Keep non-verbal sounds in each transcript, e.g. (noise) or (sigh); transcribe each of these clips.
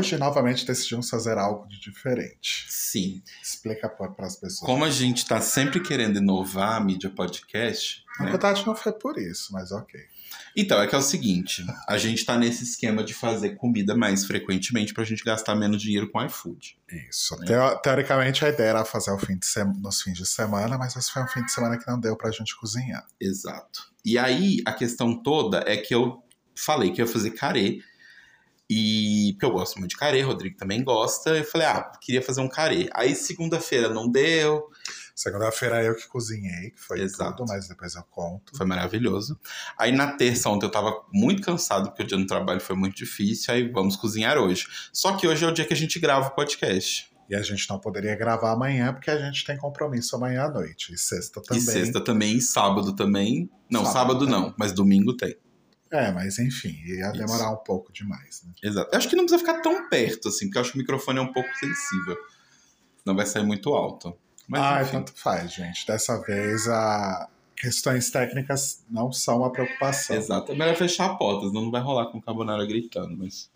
Hoje, novamente, decidimos fazer algo de diferente. Sim. Explica para as pessoas. Como a gente tá sempre querendo inovar a mídia podcast. Na né? verdade, não foi por isso, mas ok. Então, é que é o seguinte: a gente tá nesse esquema de fazer comida mais frequentemente pra gente gastar menos dinheiro com iFood. Isso. Teo- teoricamente, a ideia era fazer o fim nos fins de semana, mas esse foi um fim de semana que não deu pra gente cozinhar. Exato. E aí, a questão toda é que eu falei que ia fazer carê. E porque eu gosto muito de carê, Rodrigo também gosta. Eu falei, ah, queria fazer um carê. Aí segunda-feira não deu, Segunda-feira eu que cozinhei, que foi Exato. tudo, mas depois eu conto. Foi maravilhoso. Aí na terça ontem eu tava muito cansado, porque o dia no trabalho foi muito difícil. Aí vamos cozinhar hoje. Só que hoje é o dia que a gente grava o podcast. E a gente não poderia gravar amanhã, porque a gente tem compromisso amanhã à noite. E sexta também. E sexta também, e sábado também. Não, Sábado sábado, não, mas domingo tem. É, mas enfim, ia Isso. demorar um pouco demais, né? Exato. Eu acho que não precisa ficar tão perto, assim, porque eu acho que o microfone é um pouco sensível. Não vai sair muito alto. Mas ah, enfim. tanto faz, gente. Dessa vez, a questões técnicas não são uma preocupação. Exato. É melhor fechar a porta, senão não vai rolar com o Carbonara gritando, mas.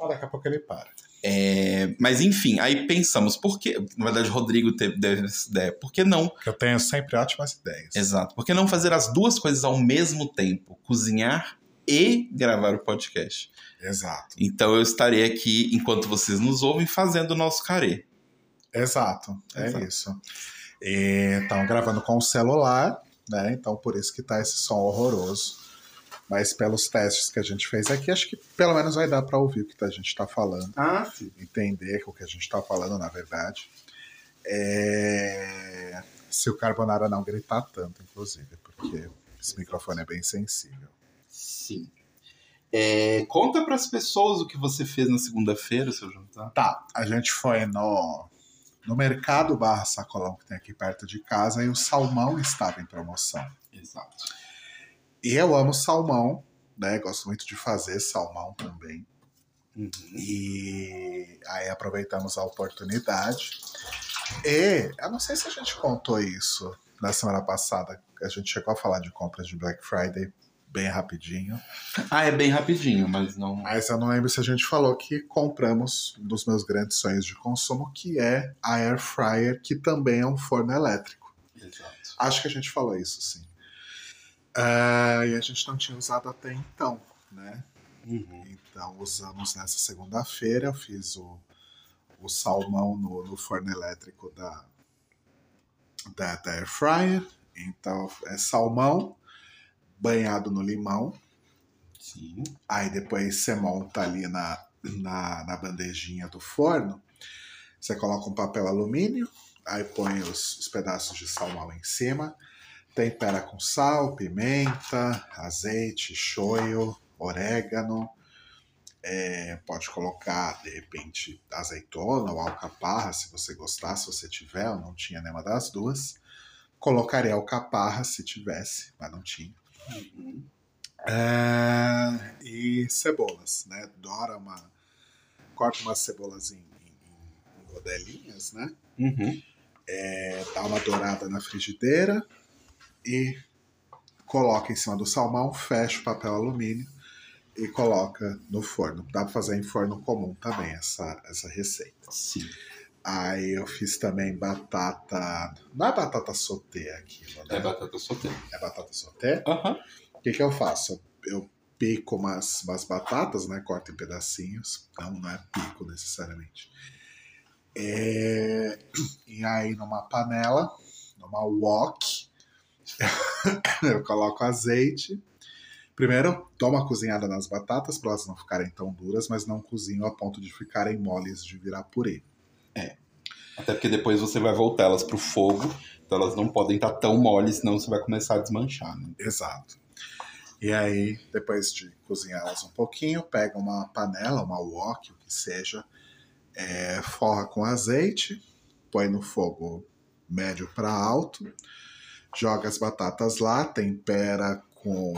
Ah, daqui a pouco ele para. É, mas enfim, aí pensamos, por que. Na verdade, o Rodrigo teve teve essa ideia. Por que não Porque eu tenho sempre ótimas ideias. Exato. Por que não fazer as duas coisas ao mesmo tempo? Cozinhar e gravar o podcast. Exato. Então eu estarei aqui, enquanto vocês nos ouvem, fazendo o nosso carê. Exato. É Exato. isso. E estão gravando com o celular, né? Então por isso que tá esse som horroroso. Mas pelos testes que a gente fez aqui, acho que pelo menos vai dar para ouvir o que a gente está falando. Ah, sim. entender o que a gente está falando, na verdade. É, Se o Carbonara não gritar tanto, inclusive, porque esse microfone é bem sensível. Sim. É, conta para as pessoas o que você fez na segunda-feira, seu jantar. Tá, a gente foi no, no mercado barra sacolão que tem aqui perto de casa e o salmão estava em promoção. Exato. E eu amo salmão, né? Gosto muito de fazer salmão também. Uhum. E aí aproveitamos a oportunidade. E eu não sei se a gente contou isso na semana passada. A gente chegou a falar de compras de Black Friday bem rapidinho. Ah, é bem rapidinho, mas não. Mas eu não lembro se a gente falou que compramos um dos meus grandes sonhos de consumo, que é a Air Fryer, que também é um forno elétrico. Exato. Acho que a gente falou isso, sim. Ah, e a gente não tinha usado até então, né? Uhum. Então usamos nessa segunda-feira, eu fiz o, o salmão no, no forno elétrico da, da, da Air Fryer. Então é salmão banhado no limão. Sim. Aí depois você monta ali na, na, na bandejinha do forno. Você coloca um papel alumínio, aí põe os, os pedaços de salmão em cima. Tempera com sal, pimenta, azeite, shoyu, orégano. É, pode colocar, de repente, azeitona ou alcaparra, se você gostar, se você tiver. Eu não tinha nenhuma das duas. Colocaria alcaparra se tivesse, mas não tinha. Uhum. É, e cebolas, né? Dora uma. Corta umas cebolas em, em- em rodelinhas, né? Uhum. É, dá uma dourada na frigideira e coloca em cima do salmão, fecha o papel alumínio e coloca no forno. Dá pra fazer em forno comum também essa, essa receita. Sim. Aí eu fiz também batata. Não é batata sauté aquilo, né? É batata solteira. É batata sauté? Aham. O que, que eu faço? Eu pico umas, umas batatas, né? Corto em pedacinhos. Não, não é pico necessariamente. É, E aí, numa panela, numa wok, (laughs) eu coloco azeite. Primeiro, dou uma cozinhada nas batatas para elas não ficarem tão duras, mas não cozinho a ponto de ficarem moles de virar purê. Até porque depois você vai voltar elas pro fogo, então elas não podem estar tão moles, senão você vai começar a desmanchar, né? Exato. E aí, depois de cozinhá-las um pouquinho, pega uma panela, uma wok, o que seja, é, forra com azeite, põe no fogo médio para alto, joga as batatas lá, tempera com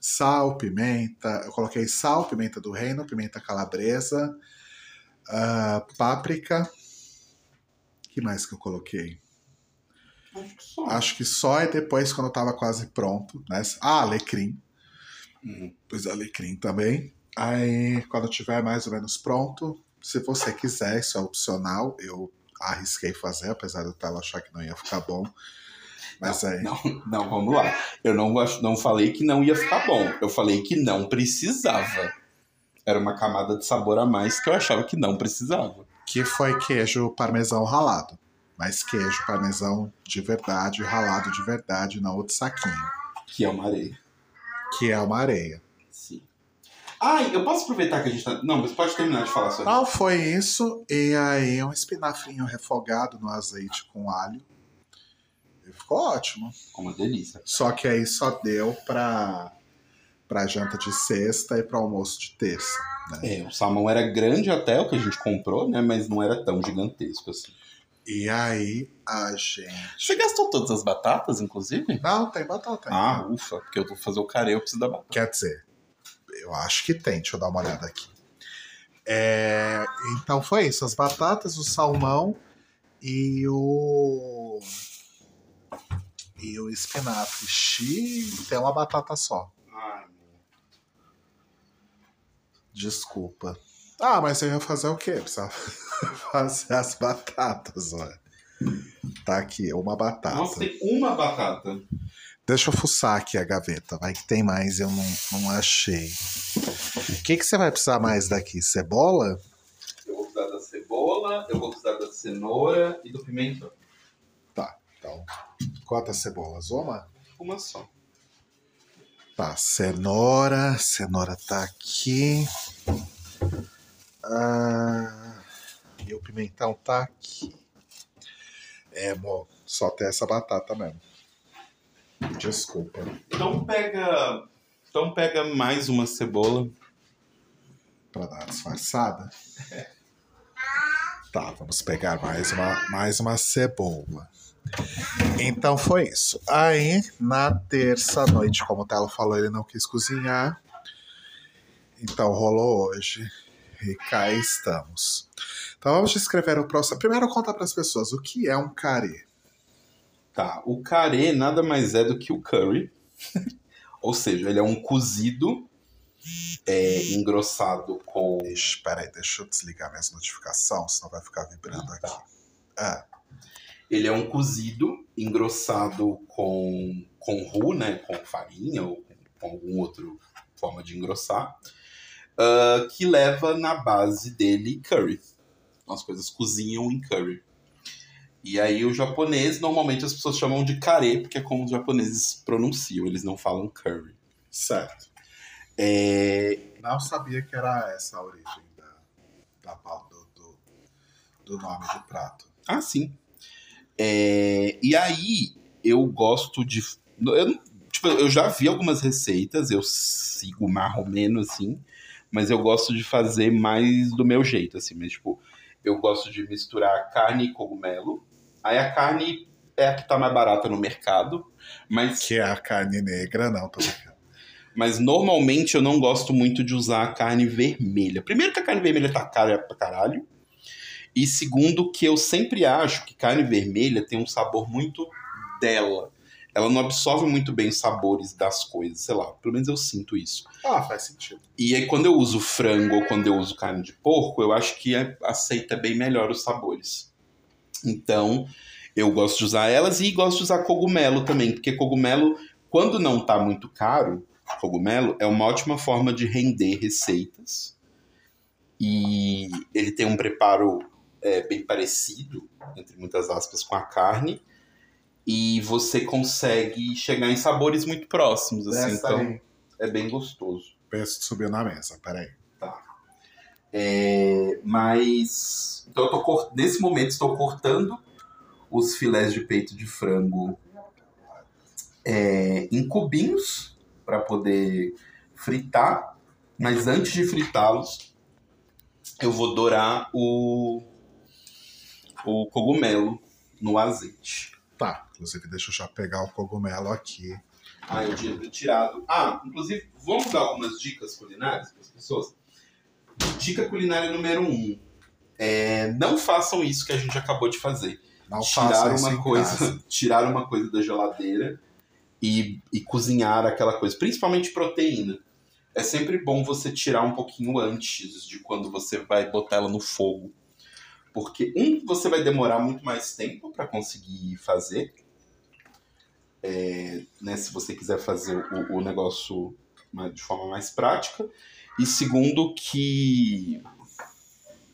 sal, pimenta. Eu coloquei sal, pimenta do reino, pimenta calabresa, ah, páprica. Que mais que eu coloquei? Acho que só. Acho que só é depois, quando tava quase pronto, né? Ah, alecrim. Uhum. Pus alecrim também. Aí, quando tiver mais ou menos pronto, se você quiser, isso é opcional. Eu arrisquei fazer, apesar do Telo achar que não ia ficar bom. Mas aí. Não, não, vamos lá. Eu não, não falei que não ia ficar bom. Eu falei que não precisava. Era uma camada de sabor a mais que eu achava que não precisava. Que foi queijo parmesão ralado. Mas queijo parmesão de verdade, ralado de verdade, não o de saquinho. Que é uma areia. Que é uma areia. Sim. Ai, eu posso aproveitar que a gente tá. Não, mas pode terminar de falar sobre Então foi isso. E aí um espinafrinho refogado no azeite com alho. E ficou ótimo. Como uma delícia. Só que aí só deu pra, pra janta de sexta e pra almoço de terça. Né? É, o salmão era grande até o que a gente comprou, né? Mas não era tão gigantesco assim. E aí a gente. Você gastou todas as batatas, inclusive? Não, tem batata. Ah, ainda. ufa, porque eu vou fazer o carê, eu preciso da batata. Quer dizer, eu acho que tem. Deixa eu dar uma olhada aqui. É, então foi isso: as batatas, o salmão e o. E o espinafre. Xiii, tem uma batata só. Ai, Desculpa. Ah, mas eu ia fazer o quê? Precisava (laughs) fazer as batatas, olha. Tá aqui, uma batata. Nossa, tem uma batata. Deixa eu fuçar aqui a gaveta. Vai que tem mais, eu não, não achei. O que, que você vai precisar mais daqui? Cebola? Eu vou precisar da cebola, eu vou precisar da cenoura e do pimentão. Tá, então. Quantas cebolas? Uma? Uma só. Tá, cenoura. Cenoura tá aqui. Ah, e o pimentão tá aqui. É, amor, só tem essa batata mesmo. Desculpa. Então pega. Então pega mais uma cebola. Pra dar uma disfarçada. (laughs) Tá, vamos pegar mais uma, mais uma cebola. Então foi isso. Aí, na terça noite, como o Telo falou, ele não quis cozinhar. Então rolou hoje. E cá estamos. Então vamos descrever o próximo. Primeiro conta para as pessoas o que é um carê. Tá, o carê nada mais é do que o curry. (laughs) Ou seja, ele é um cozido é, engrossado com. Ixi, peraí, deixa eu desligar minhas notificações, senão vai ficar vibrando aqui. Ah, Ele é um cozido engrossado com, com roux, né? Com farinha ou com alguma outra forma de engrossar. ah, que leva na base dele curry. As coisas cozinham em curry. E aí o japonês, normalmente as pessoas chamam de carê, porque é como os japoneses pronunciam, eles não falam curry. certo. É, Não sabia que era essa a origem da, da do, do, do nome do prato. Ah, sim. É, e aí, eu gosto de. Eu, tipo, eu já vi algumas receitas, eu sigo mais ou menos assim, mas eu gosto de fazer mais do meu jeito, assim. Mas, tipo, eu gosto de misturar carne e cogumelo. Aí a carne é a que tá mais barata no mercado, mas, Que é a carne negra, não, tô brincando. mas normalmente eu não gosto muito de usar a carne vermelha. Primeiro que a carne vermelha tá cara pra caralho. E segundo, que eu sempre acho que carne vermelha tem um sabor muito dela. Ela não absorve muito bem os sabores das coisas, sei lá, pelo menos eu sinto isso. Ah, faz sentido. E aí, quando eu uso frango ou quando eu uso carne de porco, eu acho que é- aceita bem melhor os sabores. Então, eu gosto de usar elas e gosto de usar cogumelo também, porque cogumelo, quando não tá muito caro, cogumelo é uma ótima forma de render receitas. E ele tem um preparo é, bem parecido, entre muitas aspas, com a carne. E você consegue chegar em sabores muito próximos, assim. Desce Então, aí. é bem gostoso. Peço de subir na mesa, peraí. É, mas. Então eu tô nesse momento estou cortando os filés de peito de frango é, em cubinhos para poder fritar. Mas antes de fritá-los, eu vou dourar o, o cogumelo no azeite. Tá, inclusive deixa eu já pegar o cogumelo aqui. Ah, eu tinha tirado. Ah, inclusive, vamos dar algumas dicas culinárias para as pessoas? Dica culinária número um. É, não façam isso que a gente acabou de fazer. Não tirar uma coisa, casa. (laughs) tirar uma coisa da geladeira e, e cozinhar aquela coisa, principalmente proteína. é sempre bom você tirar um pouquinho antes de quando você vai botar ela no fogo. Porque, um, você vai demorar muito mais tempo para conseguir fazer. É, né, se você quiser fazer o, o negócio de forma mais prática. E segundo, que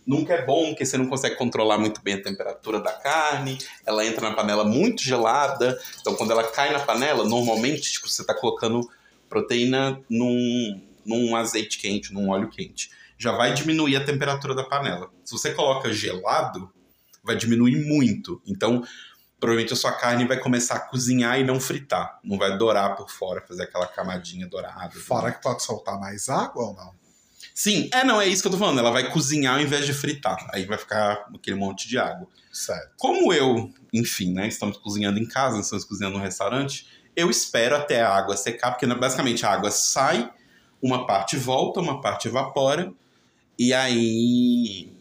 nunca é bom, porque você não consegue controlar muito bem a temperatura da carne, ela entra na panela muito gelada, então quando ela cai na panela, normalmente tipo, você está colocando proteína num, num azeite quente, num óleo quente. Já vai diminuir a temperatura da panela. Se você coloca gelado, vai diminuir muito. Então, provavelmente a sua carne vai começar a cozinhar e não fritar. Não vai dourar por fora, fazer aquela camadinha dourada. Fora que pode soltar mais água ou não? Sim, é, não, é isso que eu tô falando. Ela vai cozinhar ao invés de fritar. Aí vai ficar aquele monte de água. Certo. Como eu, enfim, né, estamos cozinhando em casa, estamos cozinhando no restaurante, eu espero até a água secar, porque né, basicamente a água sai, uma parte volta, uma parte evapora, e aí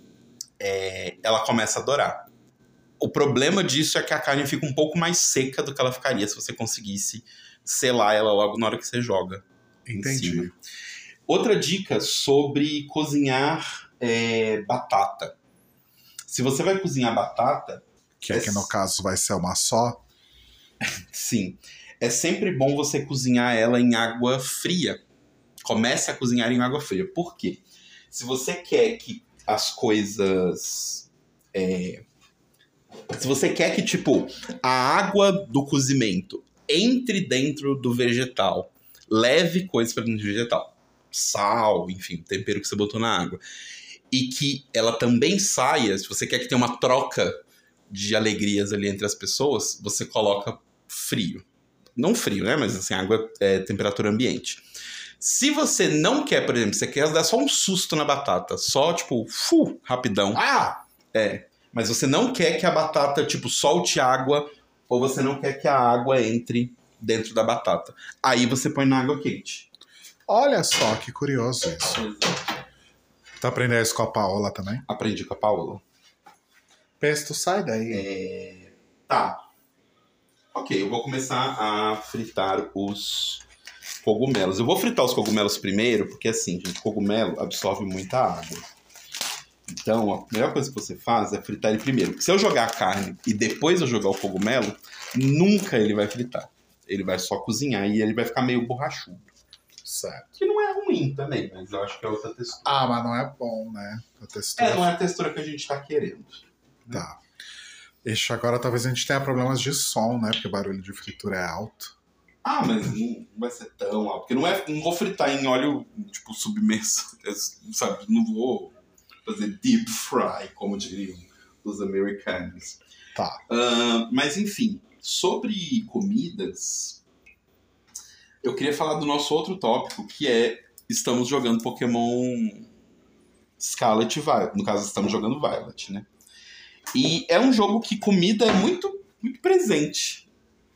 é, ela começa a dourar. O problema disso é que a carne fica um pouco mais seca do que ela ficaria se você conseguisse selar ela logo na hora que você joga. Entendi. Outra dica sobre cozinhar é, batata. Se você vai cozinhar batata. Que aqui é... no caso vai ser uma só? Sim. É sempre bom você cozinhar ela em água fria. Comece a cozinhar em água fria. Por quê? Se você quer que as coisas. É... Se você quer que, tipo, a água do cozimento entre dentro do vegetal, leve coisas para dentro do vegetal sal, enfim, tempero que você botou na água. E que ela também saia, se você quer que tenha uma troca de alegrias ali entre as pessoas, você coloca frio. Não frio, né? Mas assim, água é temperatura ambiente. Se você não quer, por exemplo, você quer dar só um susto na batata, só tipo, fu, rapidão. Ah! É. Mas você não quer que a batata, tipo, solte água, ou você não quer que a água entre dentro da batata. Aí você põe na água quente. Olha só que curioso isso. Tá aprendendo isso com a Paola também? Aprendi com a Paola. Pesto, sai daí. É... Tá. Ok, eu vou começar a fritar os cogumelos. Eu vou fritar os cogumelos primeiro, porque assim, gente, cogumelo absorve muita água. Então, a melhor coisa que você faz é fritar ele primeiro. Porque se eu jogar a carne e depois eu jogar o cogumelo, nunca ele vai fritar. Ele vai só cozinhar e ele vai ficar meio borrachudo. Certo. Que não é ruim também, mas eu acho que é outra textura. Ah, mas não é bom, né? A textura... É, não é a textura que a gente tá querendo. Né? Tá. Ixi, agora talvez a gente tenha problemas de som, né? Porque o barulho de fritura é alto. Ah, mas não vai ser tão alto. Porque não, é, não vou fritar em óleo, tipo, submerso. (laughs) Sabe? Não vou fazer deep fry, como diriam os americanos. Tá. Uh, mas, enfim, sobre comidas, eu queria falar do nosso outro tópico, que é estamos jogando Pokémon Scarlet e Violet. No caso, estamos jogando Violet, né? E é um jogo que comida é muito, muito presente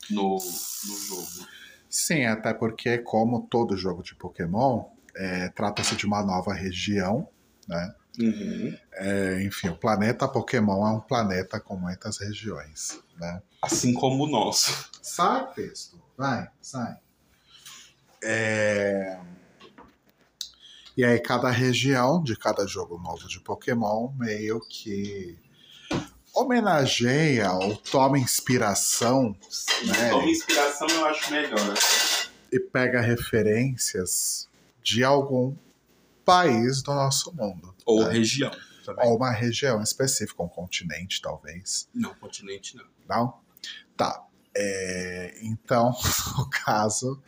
no, no jogo. Sim, até porque, como todo jogo de Pokémon, é, trata-se de uma nova região, né? Uhum. É, enfim, o planeta Pokémon é um planeta com muitas regiões, né? Assim como o nosso. Sai, Pesto. Vai, sai. É... E aí cada região de cada jogo novo de Pokémon meio que homenageia ou toma inspiração. Sim, né? Toma inspiração eu acho melhor. Né? E pega referências de algum país do nosso mundo. Ou né? região. Também. Ou uma região específica, um continente, talvez. Não, continente não. Não? Tá. É, então, (laughs) no caso,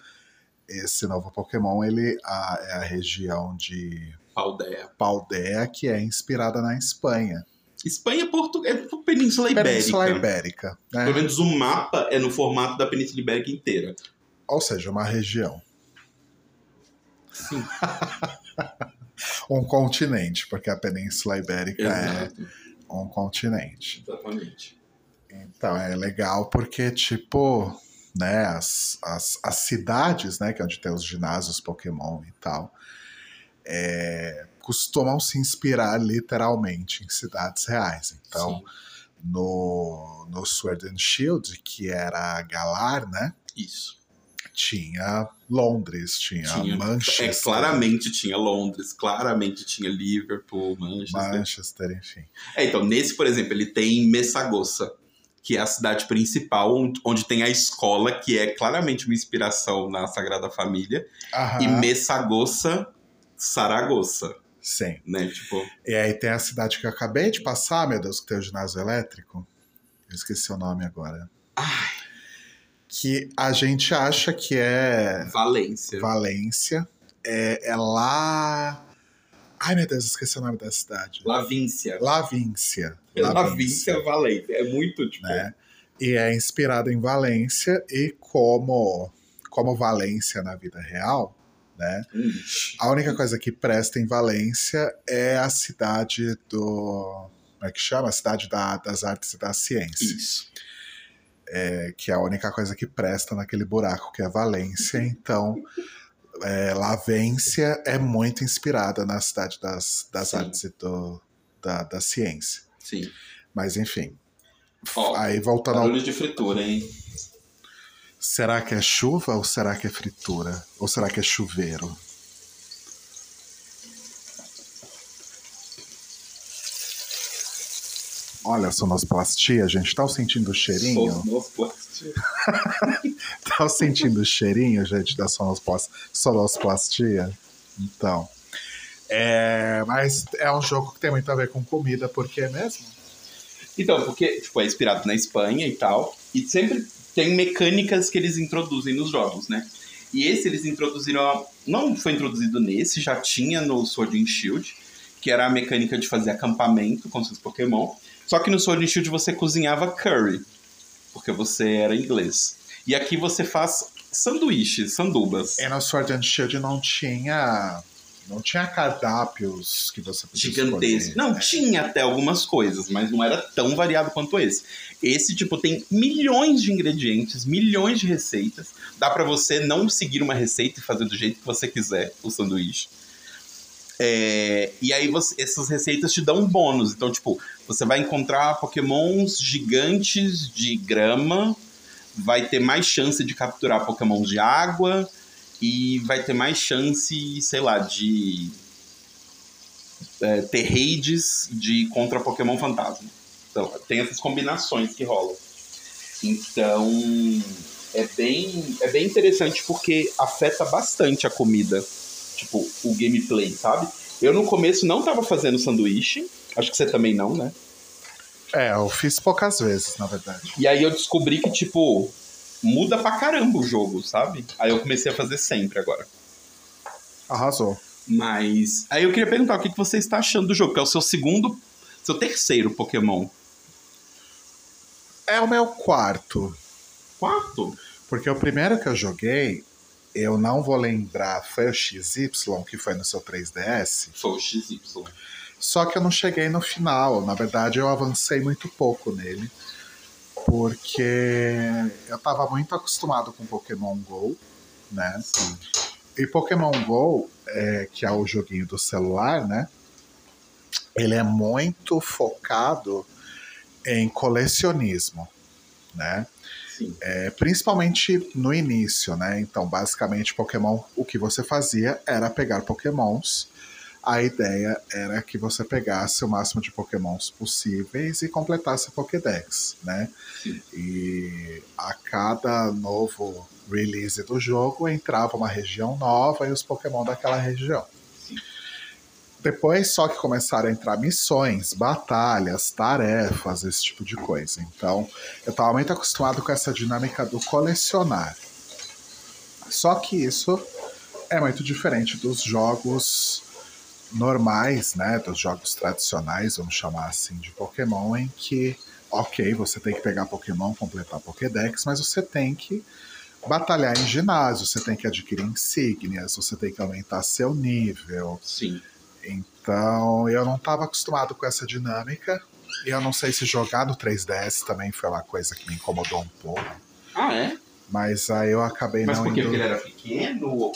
esse novo Pokémon ele a, é a região de Paldea. Paldea, que é inspirada na Espanha. Espanha Porto, é Península Ibérica. Península Ibérica. Né? Pelo menos o mapa é no formato da Península Ibérica inteira. Ou seja, uma região. Sim. (laughs) um continente, porque a Península Ibérica é Exato. é um continente. Exatamente. Então é legal porque, tipo, né, as, as, as cidades, né, que é onde tem os ginásios Pokémon e tal, é, costumam se inspirar literalmente em cidades reais. Então, no, no Sword and Shield, que era Galar, né? Isso. tinha Londres, tinha, Tinha- Manchester. É, claramente tinha Londres, claramente tinha Liverpool, Manchester. Manchester, enfim. É, então, nesse, por exemplo, ele tem Messagossa, que é a cidade principal, onde, onde tem a escola, que é claramente uma inspiração na Sagrada Família, Aham, e Messagossa, Saragossa, Sim. né? Tipo, E aí tem a cidade que eu acabei de passar, meu Deus, que tem o ginásio elétrico. Eu esqueci o nome agora. ai, Que a gente acha que é Valência. Valência. É, é lá. Ai, meu Deus, esqueci o nome da cidade. Lavíncia. Lavíncia. Lavíncia, Valência. É muito, tipo... né? E é inspirado em Valência e como como Valência na vida real, né? hum, A única coisa que presta em Valência é a cidade do como é que chama? A cidade da- das artes e da ciência, Isso. é, que é a única coisa que presta naquele buraco que é Valência. Então, é, Lavência é muito inspirada na cidade das, das Sim. artes e do, da, da ciência. Sim. Mas enfim. Ó, Aí voltando ao Barulho de fritura, hein? Será que é chuva ou será que é fritura? Ou será que é chuveiro? Olha, sonoplastia, gente. Tá sentindo o cheirinho? Sonoplastia. (laughs) Tá sentindo o cheirinho, gente, da sonosplas- sonoplastia? Então. É, mas é um jogo que tem muito a ver com comida, porque é mesmo? Então, porque tipo, é inspirado na Espanha e tal, e sempre tem mecânicas que eles introduzem nos jogos, né? E esse eles introduziram, não foi introduzido nesse, já tinha no Sword and Shield, que era a mecânica de fazer acampamento com seus Pokémon. Só que no Sword and Shield você cozinhava curry, porque você era inglês. E aqui você faz sanduíches, sandubas. E no Sword and Shield não tinha. Não tinha cardápios que você podia gigantesco. escolher. Não, É. tinha até algumas coisas, mas não era tão variado quanto esse. Esse, tipo, tem milhões de ingredientes, milhões de receitas. Dá pra você não seguir uma receita e fazer do jeito que você quiser o sanduíche. É, e aí você- essas receitas te dão um bônus. Então, tipo, você vai encontrar pokémons gigantes de grama, vai ter mais chance de capturar pokémons de água e vai ter mais chance, sei lá, de é, ter raids de contra Pokémon Fantasma. Então, tem essas combinações que rolam. Então, é bem, é bem interessante porque afeta bastante a comida, tipo, o gameplay, sabe? Eu no começo não tava fazendo sanduíche, acho que você também não, né? É, eu fiz poucas vezes, na verdade. E aí eu descobri que, tipo, muda pra caramba o jogo, sabe? Aí eu comecei a fazer sempre agora. Arrasou. Mas. Aí eu queria perguntar o que que você está achando do jogo, que é o seu segundo. Seu terceiro Pokémon. É o meu quarto. Quarto? Porque o primeiro que eu joguei, eu não vou lembrar, foi o XY, que foi no seu 3DS. Foi o XY. Só que eu não cheguei no final. Na verdade, eu avancei muito pouco nele. Porque eu tava muito acostumado com Pokémon GO, né? E Pokémon GO, é, que é o joguinho do celular, né? Ele é muito focado em colecionismo, né? Sim. É, principalmente no início, né? Então, basicamente, Pokémon, o que você fazia era pegar Pokémons. A ideia era que você pegasse o máximo de Pokémons possíveis e completasse a Pokédex, né? Sim. E a cada novo release do jogo entrava uma região nova e os Pokémon daquela região. Sim. Depois só que começaram a entrar missões, batalhas, tarefas, esse tipo de coisa. Então, eu estava muito acostumado com essa dinâmica do colecionar. Só que isso é muito diferente dos jogos normais, né, dos jogos tradicionais, vamos chamar assim, de Pokémon, em que, ok, você tem que pegar Pokémon, completar Pokédex, mas você tem que batalhar em ginásio, você tem que adquirir insígnias, você tem que aumentar seu nível. Sim. Então, eu não estava acostumado com essa dinâmica, e eu não sei se jogar no 3DS também foi uma coisa que me incomodou um pouco, Ah, é? mas aí eu acabei Mas não indo... Porque ele era pequeno?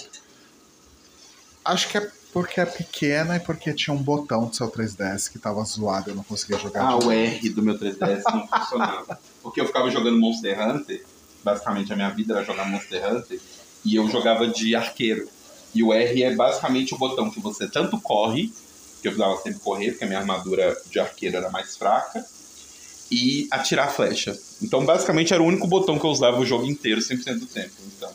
Acho que é porque é pequena e porque tinha um botão do seu 3DS que tava zoado, eu não conseguia jogar. Ah, o R do meu 3DS não (laughs) funcionava. Porque eu ficava jogando Monster Hunter. Basicamente a minha vida era jogar Monster Hunter. e eu jogava de arqueiro. E o R é basicamente o botão que você tanto corre, que eu precisava sempre correr, porque a minha armadura de arqueiro era mais fraca, e atirar flecha. Então, basicamente, era o único botão que eu usava o jogo inteiro, 100% do tempo. Então,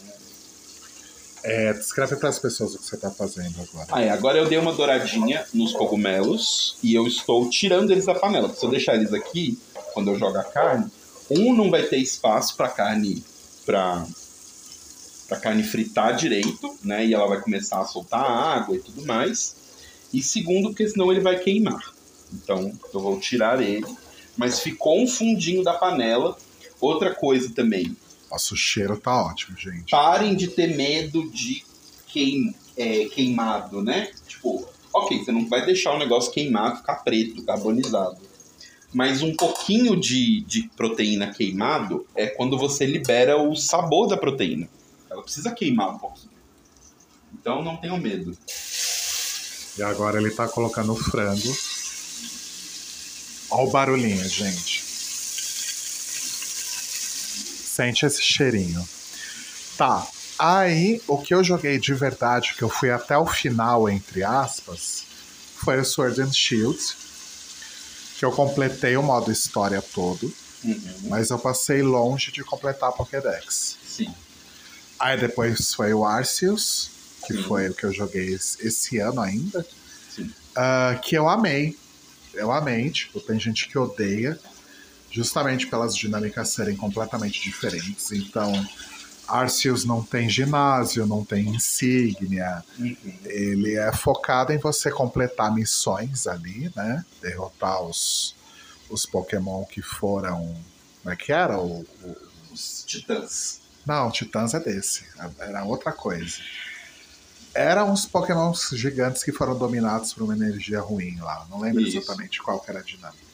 É, descreve para as pessoas o que você está fazendo agora. Ah, é. Agora eu dei uma douradinha nos cogumelos e eu estou tirando eles da panela. Se eu deixar eles aqui, quando eu jogo a carne, um não vai ter espaço para carne para para carne fritar direito, né? E ela vai começar a soltar água e tudo mais. E segundo, porque senão ele vai queimar. Então eu vou tirar ele. Mas ficou um fundinho da panela. Outra coisa também, Nossa, o cheiro tá ótimo, gente. parem de ter medo de queim, é, queimado, né? Tipo, ok, você não vai deixar o negócio queimar, ficar preto, carbonizado. Mas um pouquinho de, de proteína queimado é quando você libera o sabor da proteína. Ela precisa queimar um pouquinho. Então não tenham medo. E agora ele tá colocando o frango. Olha o barulhinho, gente. Sente esse cheirinho. Tá. Aí, o que eu joguei de verdade, que eu fui até o final, entre aspas, foi o Sword and Shield. Que eu completei o modo história todo, mas eu passei longe de completar a Pokédex. Sim. Aí depois foi o Arceus, que Sim. foi o que eu joguei esse ano ainda. Sim. Ah, que eu amei. Eu amei, tipo, tem gente que odeia, justamente pelas dinâmicas serem completamente diferentes. Então, Arceus não tem ginásio, não tem insígnia, ele é focado em você completar missões ali, né? Derrotar os, os Pokémon que foram. Como é que era? O, o- Os titãs. não, Titãs é desse. Era outra coisa. Eram uns pokémons gigantes que foram dominados por uma energia ruim lá. Não lembro Isso. exatamente qual era a dinâmica.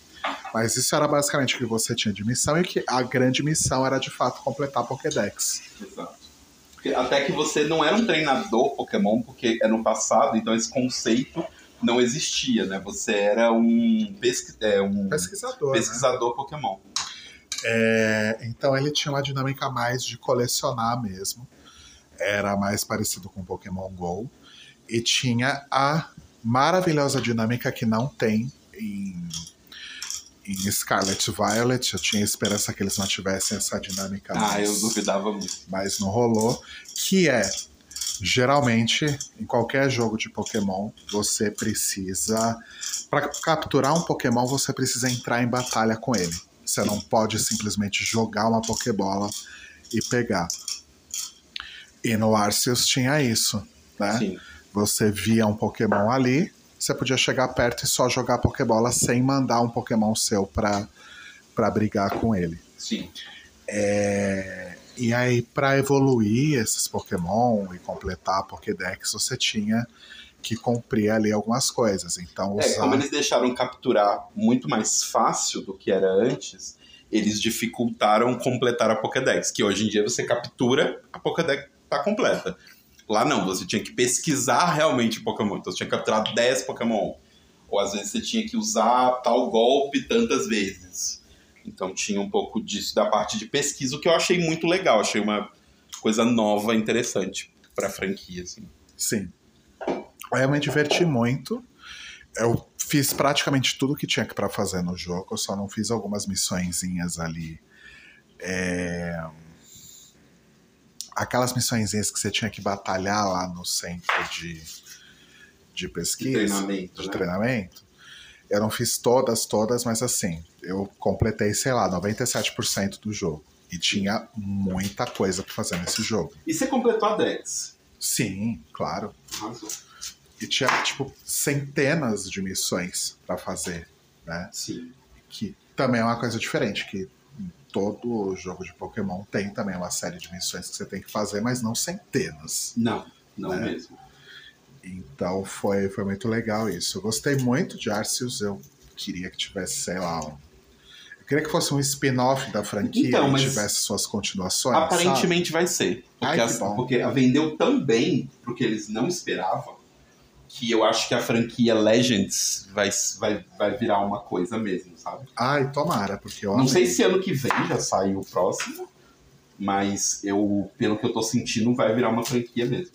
Mas isso era basicamente o que você tinha de missão e que a grande missão era de fato completar Pokédex. Exato. Até que você não era um treinador Pokémon, porque é no passado, então esse conceito não existia, né? Você era um, pesqui é, um Pesquisador. né? pesquisador Pokémon. É, então ele tinha uma dinâmica mais de colecionar mesmo. Era mais parecido com Pokémon GO. E tinha a maravilhosa dinâmica que não tem em, em Scarlet Violet. Eu tinha esperança que eles não tivessem essa dinâmica Ah, mais, eu duvidava muito. mas não rolou. Que é, geralmente, em qualquer jogo de Pokémon, você precisa. Para capturar um Pokémon, você precisa entrar em batalha com ele. Você não pode simplesmente jogar uma Pokébola e pegar. E no Arceus tinha isso, né? Sim. Você via um Pokémon ali, você podia chegar perto e só jogar Pokébola sem mandar um Pokémon seu pra, pra brigar com ele. Sim. É, E aí, para evoluir esses Pokémon e completar a Pokédex, você tinha que cumprir ali algumas coisas. Então, É, usar... como eles deixaram capturar muito mais fácil do que era antes, eles dificultaram completar a Pokédex, que hoje em dia você captura, a Pokédex tá completa. Lá não, você tinha que pesquisar realmente Pokémon. Então você tinha que capturar 10 Pokémon. Ou às vezes você tinha que usar tal golpe tantas vezes. Então tinha um pouco disso da parte de pesquisa, o que eu achei muito legal. Achei uma coisa nova, interessante pra franquia, assim. Sim. Aí eu me diverti muito. Eu fiz praticamente tudo que tinha para fazer no jogo, eu só não fiz algumas missõezinhas ali. É, Aquelas missõezinhas que você tinha que batalhar lá no centro de, de pesquisa. De treinamento, de né? treinamento. Eu não fiz todas, todas, mas assim, eu completei, sei lá, 97% do jogo. E tinha muita coisa pra fazer nesse jogo. E você completou a Dex. Sim, claro. Arrasou. E tinha, tipo, centenas de missões pra fazer, né? Sim. Que também é uma coisa diferente, que todo jogo de Pokémon tem também uma série de missões que você tem que fazer, mas não centenas. Não, não Né? mesmo. Então foi, foi muito legal isso. Eu gostei muito de Arceus, eu queria que tivesse, sei lá, um... Eu queria que fosse um spin-off da franquia Então, e tivesse suas continuações. Aparentemente vai ser. Porque, Ai, bom. porque a vendeu tão bem pro que eles não esperavam que eu acho que a franquia Legends vai, vai, vai virar uma coisa mesmo, sabe? Ai, tomara, porque eu Não sei se ano que vem já sai o próximo. Mas eu, pelo que eu tô sentindo, vai virar uma franquia mesmo.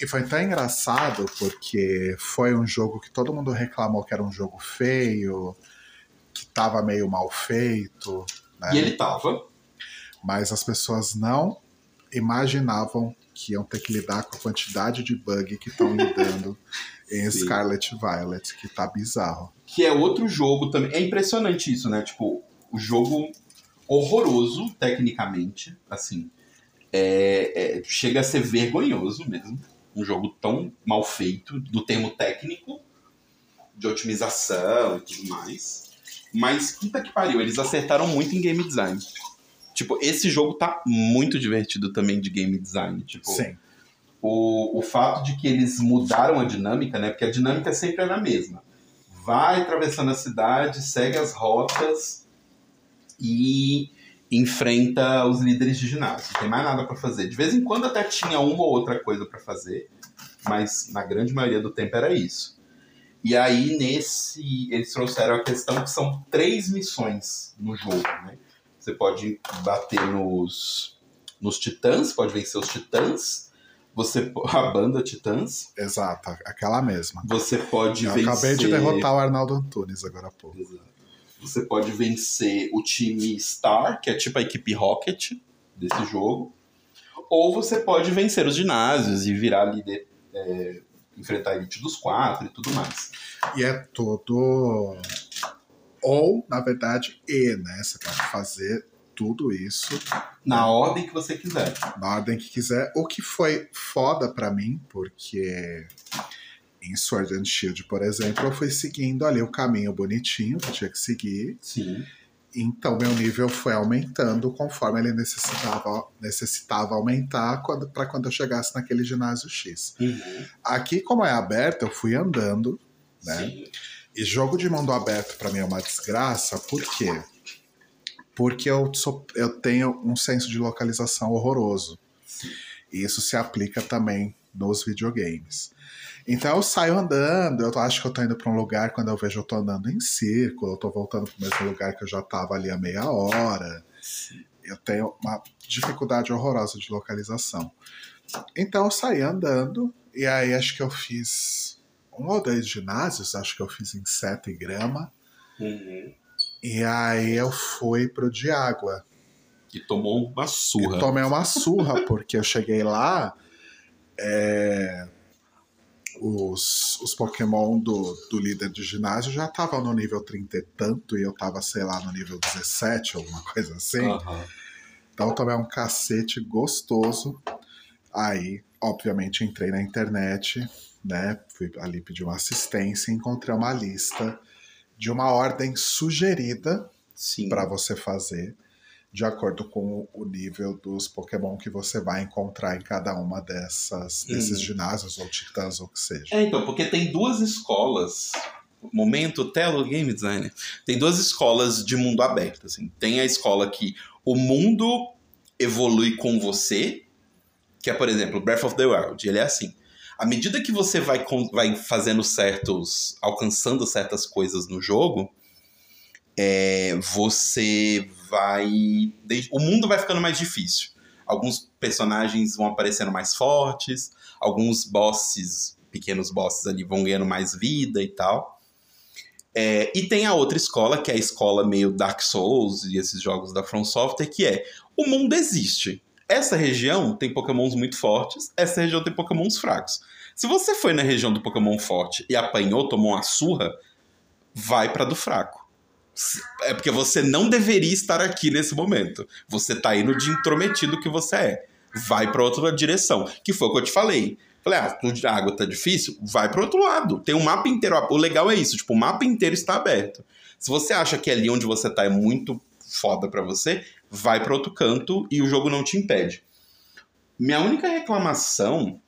E foi até engraçado porque foi um jogo que todo mundo reclamou que era um jogo feio, que tava meio mal feito. Né? E ele tava. Mas as pessoas não imaginavam que iam ter que lidar com a quantidade de bug que estão lidando (laughs) em Sim. Scarlet Violet, que tá bizarro. Que é outro jogo também. É impressionante isso, né? Tipo, o jogo horroroso, tecnicamente. Assim. é- é- chega a ser vergonhoso mesmo. Um jogo tão mal feito, do termo técnico, de otimização e tudo mais. Mas, puta que pariu, eles acertaram muito em game design. Tipo, esse jogo tá muito divertido também de game design. Tipo, Sim. o, o fato de que eles mudaram a dinâmica, né? Porque a dinâmica sempre era a mesma. Vai atravessando a cidade, segue as rotas e enfrenta os líderes de ginásio. Não tem mais nada pra fazer. De vez em quando até tinha uma ou outra coisa pra fazer, mas na grande maioria do tempo era isso. E aí, nesse, eles trouxeram a questão que são três missões no jogo, né? Você pode bater nos, nos titãs, pode vencer os titãs. Você, (laughs) a banda Titãs. Exato, aquela mesma. Você pode Eu vencer. acabei de derrotar o Arnaldo Antunes agora há pouco. Exato. Você pode vencer o time Star, que é tipo a equipe Rocket desse jogo. Ou você pode vencer os ginásios e virar líder, é, enfrentar a elite dos quatro e tudo mais. E é tudo. Ou, na verdade, e, né? Você pode fazer tudo isso Na ordem que você quiser. na ordem que quiser. O que foi foda pra mim, porque em Sword and Shield, por exemplo, eu fui seguindo ali o caminho bonitinho que eu tinha que seguir. Sim. Então meu nível foi aumentando conforme ele necessitava, necessitava aumentar para quando eu chegasse naquele ginásio X. Uhum. Aqui, como é aberto, eu fui andando, né? Sim. E jogo de mundo aberto pra mim é uma desgraça, por quê? Porque eu, sou, eu tenho um senso de localização horroroso. E isso se aplica também nos videogames. Então eu saio andando, eu acho que eu tô indo pra um lugar, quando eu vejo eu tô andando em círculo, eu tô voltando pro mesmo lugar que eu já tava ali há meia hora. Eu tenho uma dificuldade horrorosa de localização. Então eu saí andando, e aí acho que eu fiz um ou dois ginásios, acho que eu fiz em seta e grama. Uhum. E aí eu fui pro de água. E tomou uma surra. E tomei uma surra, porque eu cheguei lá. é, os, os Pokémon do, do líder de ginásio já estavam no nível 30 e tanto, e eu tava, sei lá, no nível 17, alguma coisa assim. Aham. Então eu tomei um cacete gostoso. Aí, obviamente, entrei na internet, né? Fui ali pedir uma assistência e encontrei uma lista de uma ordem sugerida para você fazer, de acordo com o nível dos Pokémon que você vai encontrar em cada uma dessas, desses Uhum. ginásios ou titãs ou o que seja. É, então, porque tem duas escolas. Momento Telo Game Designer. Tem duas escolas de mundo aberto. Assim. Tem a escola que o mundo evolui com você, que é, por exemplo, Breath of the Wild. Ele é assim. À medida que você vai, vai fazendo certos. alcançando certas coisas no jogo, é, você vai. O mundo vai ficando mais difícil. Alguns personagens vão aparecendo mais fortes, alguns bosses, pequenos bosses ali, vão ganhando mais vida e tal. É, e tem a outra escola, que é a escola meio Dark Souls e esses jogos da From Software, que é o mundo existe. Essa região tem pokémons muito fortes, essa região tem pokémons fracos. Se você foi na região do pokémon forte e apanhou, tomou uma surra, vai pra do fraco. É porque você não deveria estar aqui nesse momento. Você tá indo de intrometido que você é. Vai pra outra direção. Que foi o que eu te falei. Falei, ah, tudo de água tá difícil? Vai pro outro lado. Tem um mapa inteiro. O legal é isso, tipo, o mapa inteiro está aberto. Se você acha que ali onde você tá é muito foda pra você, vai pra outro canto e o jogo não te impede. Minha única reclamação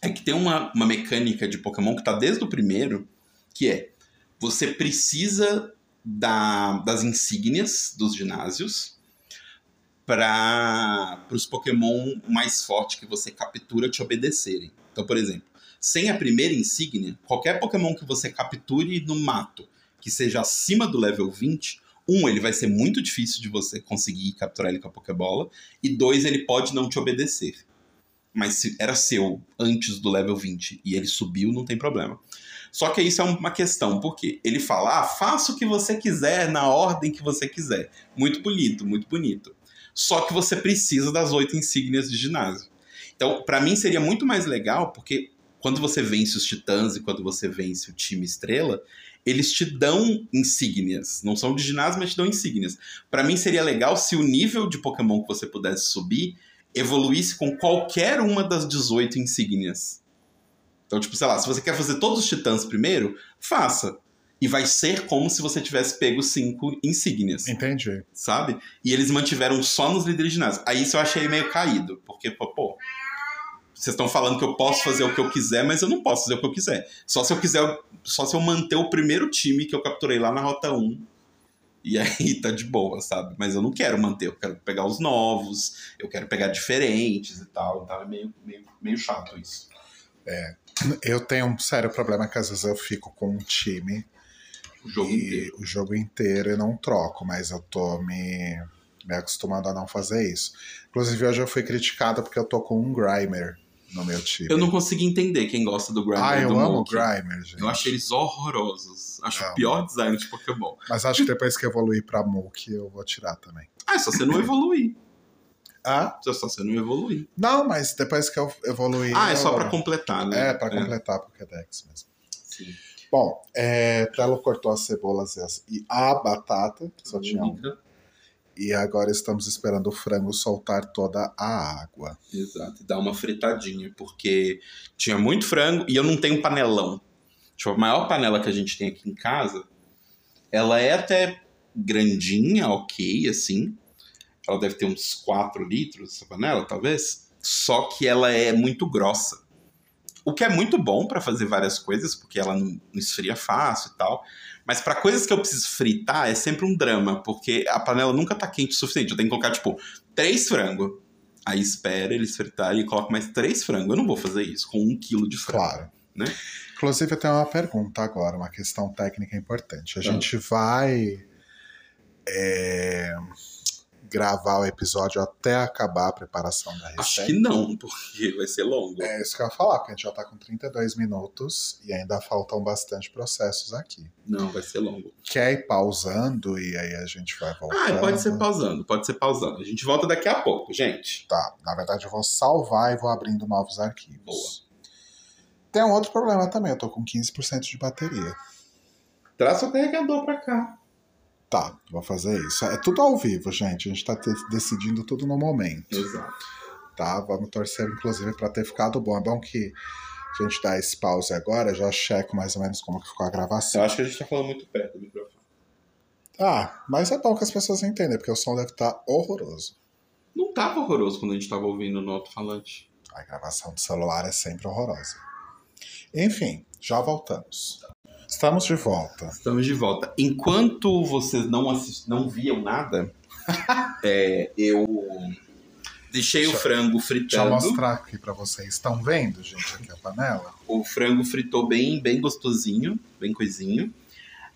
é que tem uma, uma mecânica de Pokémon que tá desde o primeiro, que é você precisa da, das insígnias dos ginásios para os Pokémon mais fortes que você captura te obedecerem. Então, por exemplo, sem a primeira insígnia, qualquer Pokémon que você capture no mato que seja acima do level 20, um, ele vai ser muito difícil de você conseguir capturar ele com a Pokébola. E dois, ele pode não te obedecer. Mas se era seu antes do level 20 e ele subiu, não tem problema. Só que isso é uma questão, porque ele fala, ah, faça o que você quiser na ordem que você quiser. Muito bonito, muito bonito. Só que você precisa das oito insígnias de ginásio. Então, para mim seria muito mais legal, porque quando você vence os titãs e quando você vence o time estrela, eles te dão insígnias. Não são de ginásio, mas te dão insígnias. Para mim seria legal se o nível de Pokémon que você pudesse subir evoluísse com qualquer uma das 18 insígnias. Então, tipo, sei lá, se você quer fazer todos os titãs primeiro, faça. E vai ser como se você tivesse pego cinco insígnias. Entendi. Sabe? E eles mantiveram só nos líderes de ginásio. Aí isso eu achei meio caído. Porque, pô, vocês estão falando que eu posso fazer o que eu quiser, mas eu não posso fazer o que eu quiser. Só se eu quiser, só se eu manter o primeiro time que eu capturei lá na Rota 1. E (laughs) aí tá de boa, sabe? Mas eu não quero manter, eu quero pegar os novos, eu quero pegar diferentes e tal. Então é meio, meio, meio chato isso. É, eu tenho um sério problema que às vezes eu fico com um time o jogo e inteiro. o jogo inteiro e não troco, mas eu tô me, me acostumando a não fazer isso. Inclusive hoje eu fui criticado porque eu tô com um Grimer no meu time. Eu não consegui entender quem gosta do Grimer ah, e do eu amo o. Grimer, gente. Eu achei eles horrorosos. Acho Amo. o pior design de Pokémon. Mas acho que depois que evoluir pra Mookie eu vou tirar também. Ah, é só você não evoluir. (laughs) Ah? É só você não evoluir. Não, mas depois que eu evoluir. Ah, é só eu- pra completar, né? É, pra completar a Pokédex mesmo. Sim. Bom, é, Telo cortou as cebolas e, as- e a batata, que só tinha um. E agora estamos esperando o frango soltar toda a água. Exato. E dá uma fritadinha, porque tinha muito frango e eu não tenho panelão. Tipo, a maior panela que a gente tem aqui em casa, ela é até grandinha, ok, assim. Ela deve ter uns 4 litros, essa panela, talvez. Só que ela é muito grossa. O que é muito bom pra fazer várias coisas, porque ela não, não esfria fácil e tal. Mas pra coisas que eu preciso fritar é sempre um drama, porque a panela nunca tá quente o suficiente. Eu tenho que colocar, tipo, três frangos. Aí espera eles fritarem e coloco mais três frangos. Eu não vou fazer isso com um quilo de frango. Claro. Né? Inclusive, eu tenho uma pergunta agora, uma questão técnica importante. A gente vai é, gravar o episódio até acabar a preparação da Acho receita. que não, porque vai ser longo. É isso que eu ia falar, porque a gente já tá com 32 minutos e ainda faltam bastante processos aqui. Não, vai ser longo. Quer ir pausando e aí a gente vai voltar? Ah, pode ser pausando, pode ser pausando. A gente volta daqui a pouco, gente. Tá, na verdade eu vou salvar e vou abrindo novos arquivos. Boa. Tem um outro problema também, eu tô com 15% de bateria. Traz seu carregador pra cá. Tá, vou fazer isso. É tudo ao vivo, gente. A gente tá decidindo tudo no momento, Exato. tá? Vamos torcer, inclusive, pra ter ficado bom. É bom que a gente dá esse pause agora, já checo mais ou menos como que ficou a gravação. Eu acho que a gente tá falando muito perto do microfone. Ah, mas é bom que as pessoas entendam, porque o som deve estar horroroso. Não tava horroroso quando a gente tava ouvindo no alto-falante. A gravação do celular é sempre horrorosa. Enfim, já voltamos. Estamos de volta. Estamos de volta. Enquanto vocês não, assist... não viam nada, (laughs) é, eu deixei o Deixa- frango Deixa eu fritando. mostrar aqui pra vocês. Estão vendo, gente, aqui a panela? O frango fritou bem, bem gostosinho, bem coisinho.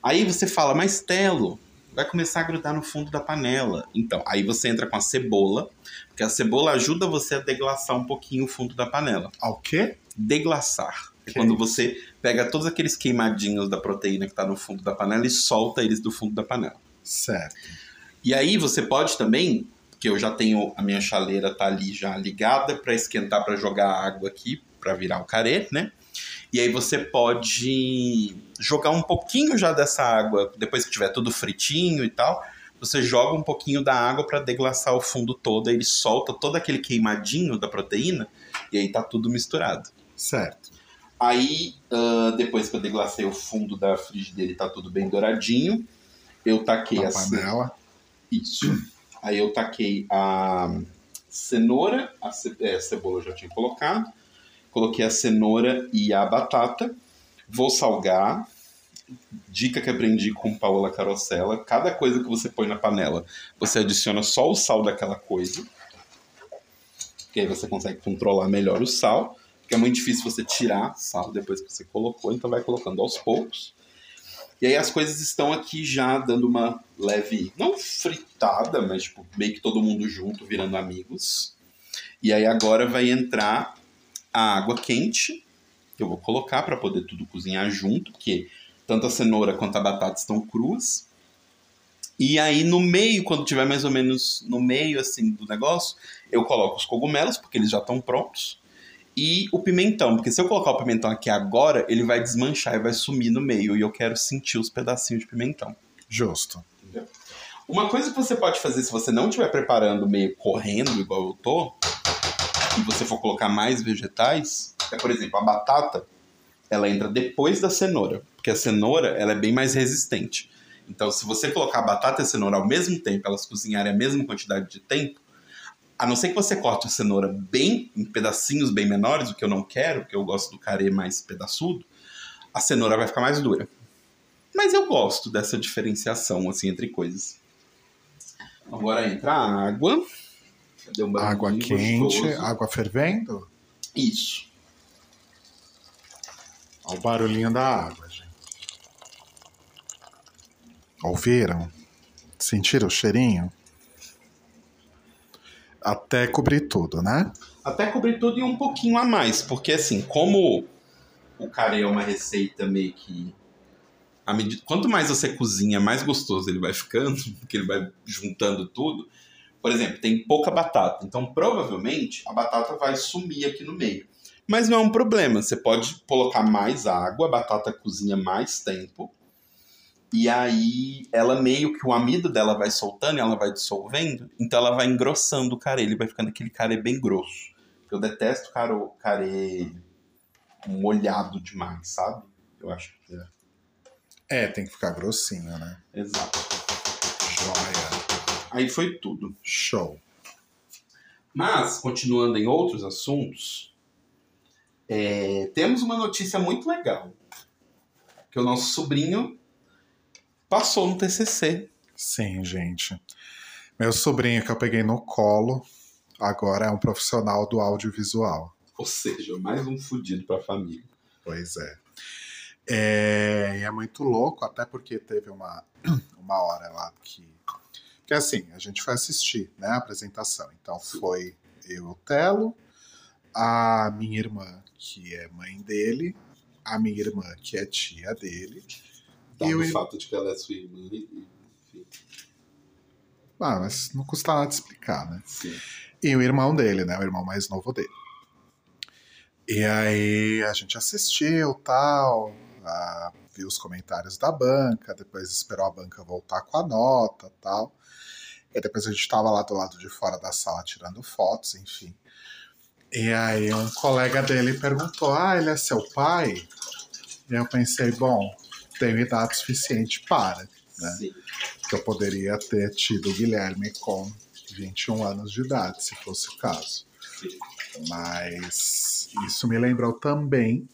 Aí você fala, mas Telo, vai começar a grudar no fundo da panela. Então, aí você entra com a cebola, porque a cebola ajuda você a deglaçar um pouquinho o fundo da panela. Ao quê? Deglaçar. Que quando você pega todos aqueles queimadinhos da proteína que tá no fundo da panela e solta eles do fundo da panela. Certo. E aí você pode também, que eu já tenho a minha chaleira tá ali já ligada para esquentar para jogar água aqui para virar o carê, né? E aí você pode jogar um pouquinho já dessa água depois que tiver tudo fritinho e tal. Você joga um pouquinho da água para deglaçar o fundo todo, aí ele solta todo aquele queimadinho da proteína e aí tá tudo misturado. Certo. Aí, ah, depois que eu deglacei o fundo da frigideira e tá tudo bem douradinho, eu taquei Na a panela. isso. Aí eu taquei a cenoura, a ce- é, a cebola eu já tinha colocado. Coloquei a cenoura e a batata. Vou salgar. Dica que aprendi com Paola Carosella: cada coisa que você põe na panela, você adiciona só o sal daquela coisa. Que aí você consegue controlar melhor o sal. Porque é muito difícil você tirar sal depois que você colocou, então vai colocando aos poucos. E aí as coisas estão aqui já dando uma leve, não fritada, mas tipo, meio que todo mundo junto, virando amigos. E aí agora vai entrar a água quente, que eu vou colocar para poder tudo cozinhar junto, porque tanto a cenoura quanto a batata estão cruas. E aí no meio, quando tiver mais ou menos no meio assim do negócio, eu coloco os cogumelos, porque eles já estão prontos. E o pimentão, porque se eu colocar o pimentão aqui agora, ele vai desmanchar e vai sumir no meio. E eu quero sentir os pedacinhos de pimentão. Justo. Entendeu? Uma coisa que você pode fazer se você não estiver preparando meio correndo, igual eu tô, e você for colocar mais vegetais, é, por exemplo, a batata, ela entra depois da cenoura, porque a cenoura ela é bem mais resistente. Então, se você colocar a batata e a cenoura ao mesmo tempo, elas cozinharem a mesma quantidade de tempo, a não ser que você corte a cenoura bem em pedacinhos bem menores, o que eu não quero, porque eu gosto do carê mais pedaçudo, a cenoura vai ficar mais dura. Mas eu gosto dessa diferenciação assim entre coisas. Agora entra a água. Cadê um água quente, gostoso? água fervendo? Isso. Olha o barulhinho da água, gente. Ouviram? Sentiram o cheirinho? Até cobrir tudo, né? Até cobrir tudo e um pouquinho a mais, porque assim, como o carê é uma receita meio que. Medida, quanto mais você cozinha, mais gostoso ele vai ficando, (laughs) porque ele vai juntando tudo. Por exemplo, tem pouca batata, então provavelmente a batata vai sumir aqui no meio. Mas não é um problema, você pode colocar mais água, a batata cozinha mais tempo e aí ela meio que o amido dela vai soltando e ela vai dissolvendo, então ela vai engrossando o carê, ele vai ficando aquele carê bem grosso. Eu detesto caro, carê molhado demais, sabe? Eu acho que é. É, tem que ficar grossinho, né? Exato. Joia. Aí foi tudo. Show. Mas, continuando em outros assuntos, é, temos uma notícia muito legal. Que o nosso sobrinho passou no TCC. Sim, gente. Meu sobrinho que eu peguei no colo agora é um profissional do audiovisual. Ou seja, mais um fudido para a família. Pois é. é. é muito louco, até porque teve uma, (clears throat) uma hora lá que. Que assim, a gente foi assistir né, a apresentação. Então foi eu, o Telo, a minha irmã, que é mãe dele, a minha irmã, que é tia dele, Dado o fato de que ela é sua irmã, enfim. Ah, mas não custa nada explicar, né? Sim. E o irmão dele, né? O irmão mais novo dele. E aí a gente assistiu tal, a, viu os comentários da banca, depois esperou a banca voltar com a nota tal. E depois a gente estava lá do lado de fora da sala tirando fotos, enfim. E aí um colega dele perguntou: Ah, ele é seu pai? E eu pensei, bom, tenho idade suficiente para. Né? Sim. Que eu poderia ter tido o Guilherme com 21 anos de idade, se fosse o caso. Sim. Mas isso me lembrou também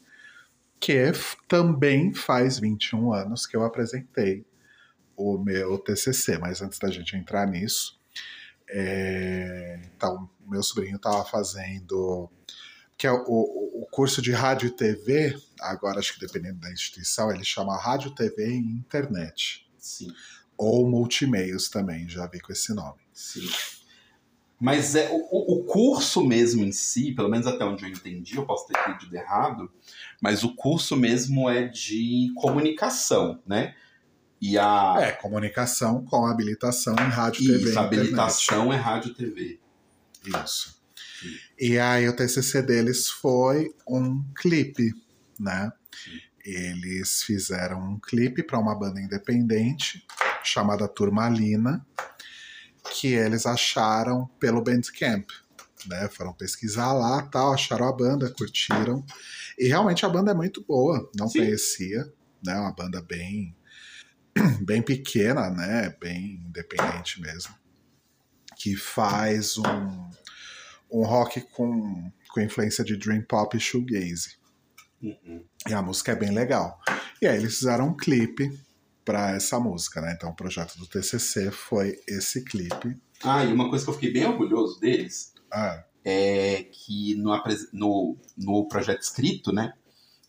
que também faz 21 anos que eu apresentei o meu TCC, mas antes da gente entrar nisso, é... então, meu sobrinho estava fazendo que é o, o curso de rádio e TV, agora acho que dependendo da instituição, ele chama Rádio, TV e Internet. Sim. Ou Multimeios também, já vi com esse nome. Sim. Mas é o, o curso mesmo em si, pelo menos até onde eu entendi, eu posso ter entendido errado, mas o curso mesmo é de comunicação, né? E a... É, comunicação com habilitação em rádio e TV. Isso, habilitação é rádio TV. Isso. E aí o TCC deles foi um clipe, né? Eles fizeram um clipe para uma banda independente chamada Turmalina, que eles acharam pelo Bandcamp, né? Foram pesquisar lá, tal, acharam a banda, curtiram. E realmente a banda é muito boa, não Sim. conhecia, né? Uma banda bem (clears throat) bem pequena, né? Bem independente mesmo. Que faz um um rock com, com influência de dream pop e shoegaze. Uhum. E a música é bem legal. E aí eles fizeram um clipe para essa música, né? Então o projeto do TCC foi esse clipe. Ah, e uma coisa que eu fiquei bem orgulhoso deles ah. é que no, no, no projeto escrito, né?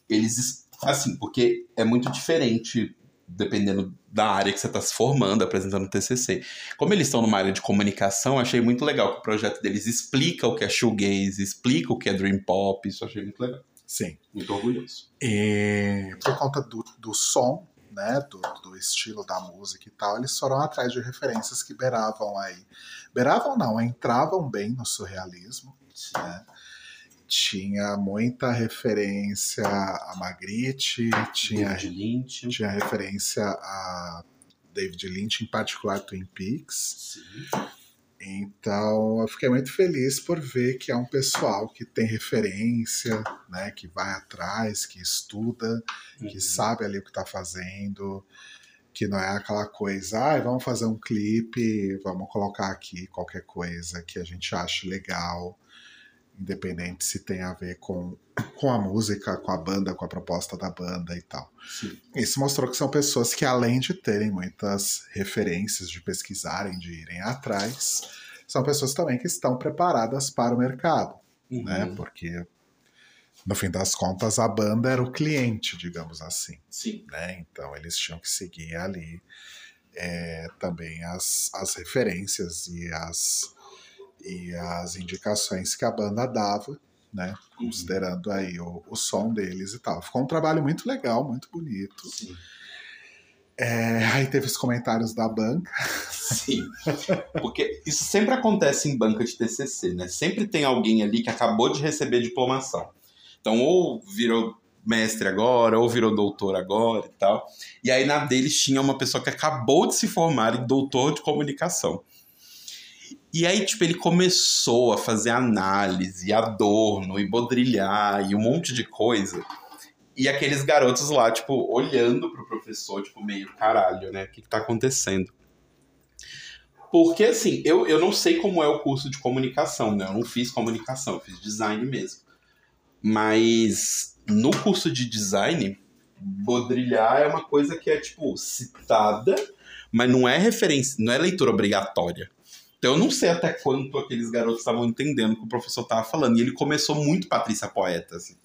Eles, assim, porque é muito diferente dependendo da área que você está se formando, apresentando TCC. Como eles estão numa área de comunicação, achei muito legal que o projeto deles explica o que é shoegaze, explica o que é dream pop, isso achei muito legal. Sim. Muito orgulhoso. E por conta do, do som, né, do, do, estilo da música e tal, eles foram atrás de referências que beiravam aí. Beiravam não, entravam bem no surrealismo, né? Tinha muita referência a Magritte, tinha, David Lynch. tinha referência a David Lynch, em particular Twin Peaks. Sim. Então eu fiquei muito feliz por ver que é um pessoal que tem referência, né, que vai atrás, que estuda, uhum. que sabe ali o que está fazendo, que não é aquela coisa, ah, vamos fazer um clipe, vamos colocar aqui qualquer coisa que a gente ache legal independente se tem a ver com, (coughs) com a música, com a banda, com a proposta da banda e tal. Sim. Isso mostrou que são pessoas que, além de terem muitas referências, de pesquisarem, de irem atrás, são pessoas também que estão preparadas para o mercado, uhum. né? Porque no fim das contas a banda era o cliente, digamos assim. Sim. Né? Então eles tinham que seguir ali é, também as, as referências e as e as indicações que a banda dava, né? Uhum. Considerando aí o, o som deles e tal. Ficou um trabalho muito legal, muito bonito. Sim. É, aí teve os comentários da banca. Sim. Porque isso sempre acontece em banca de TCC, né? Sempre tem alguém ali que acabou de receber diplomação. Então, ou virou mestre agora, ou virou doutor agora e tal. E aí na deles tinha uma pessoa que acabou de se formar em doutor de comunicação. E aí, tipo, ele começou a fazer análise, adorno, e bodrilhar, e um monte de coisa. E aqueles garotos lá, tipo, olhando pro professor, tipo, meio caralho, né? O que, que tá acontecendo? Porque, assim, eu, eu não sei como é o curso de comunicação, né? Eu não fiz comunicação, eu fiz design mesmo. Mas no curso de design, bodrilhar é uma coisa que é, tipo, citada, mas não é referência, não é leitura obrigatória. Então eu não sei até quanto aqueles garotos estavam entendendo o que o professor estava falando. E ele começou muito Patrícia Poeta, assim.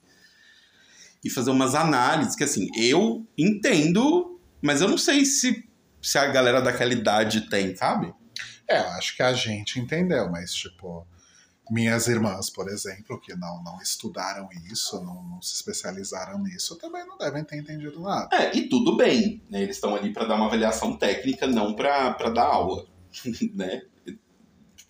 E fazer umas análises que, assim, eu entendo, mas eu não sei se, se a galera daquela idade tem, sabe? É, acho que a gente entendeu, mas, tipo, minhas irmãs, por exemplo, que não, não estudaram isso, não, não se especializaram nisso, também não devem ter entendido nada. É, e tudo bem, né? Eles estão ali para dar uma avaliação técnica, não para dar aula, (laughs) né?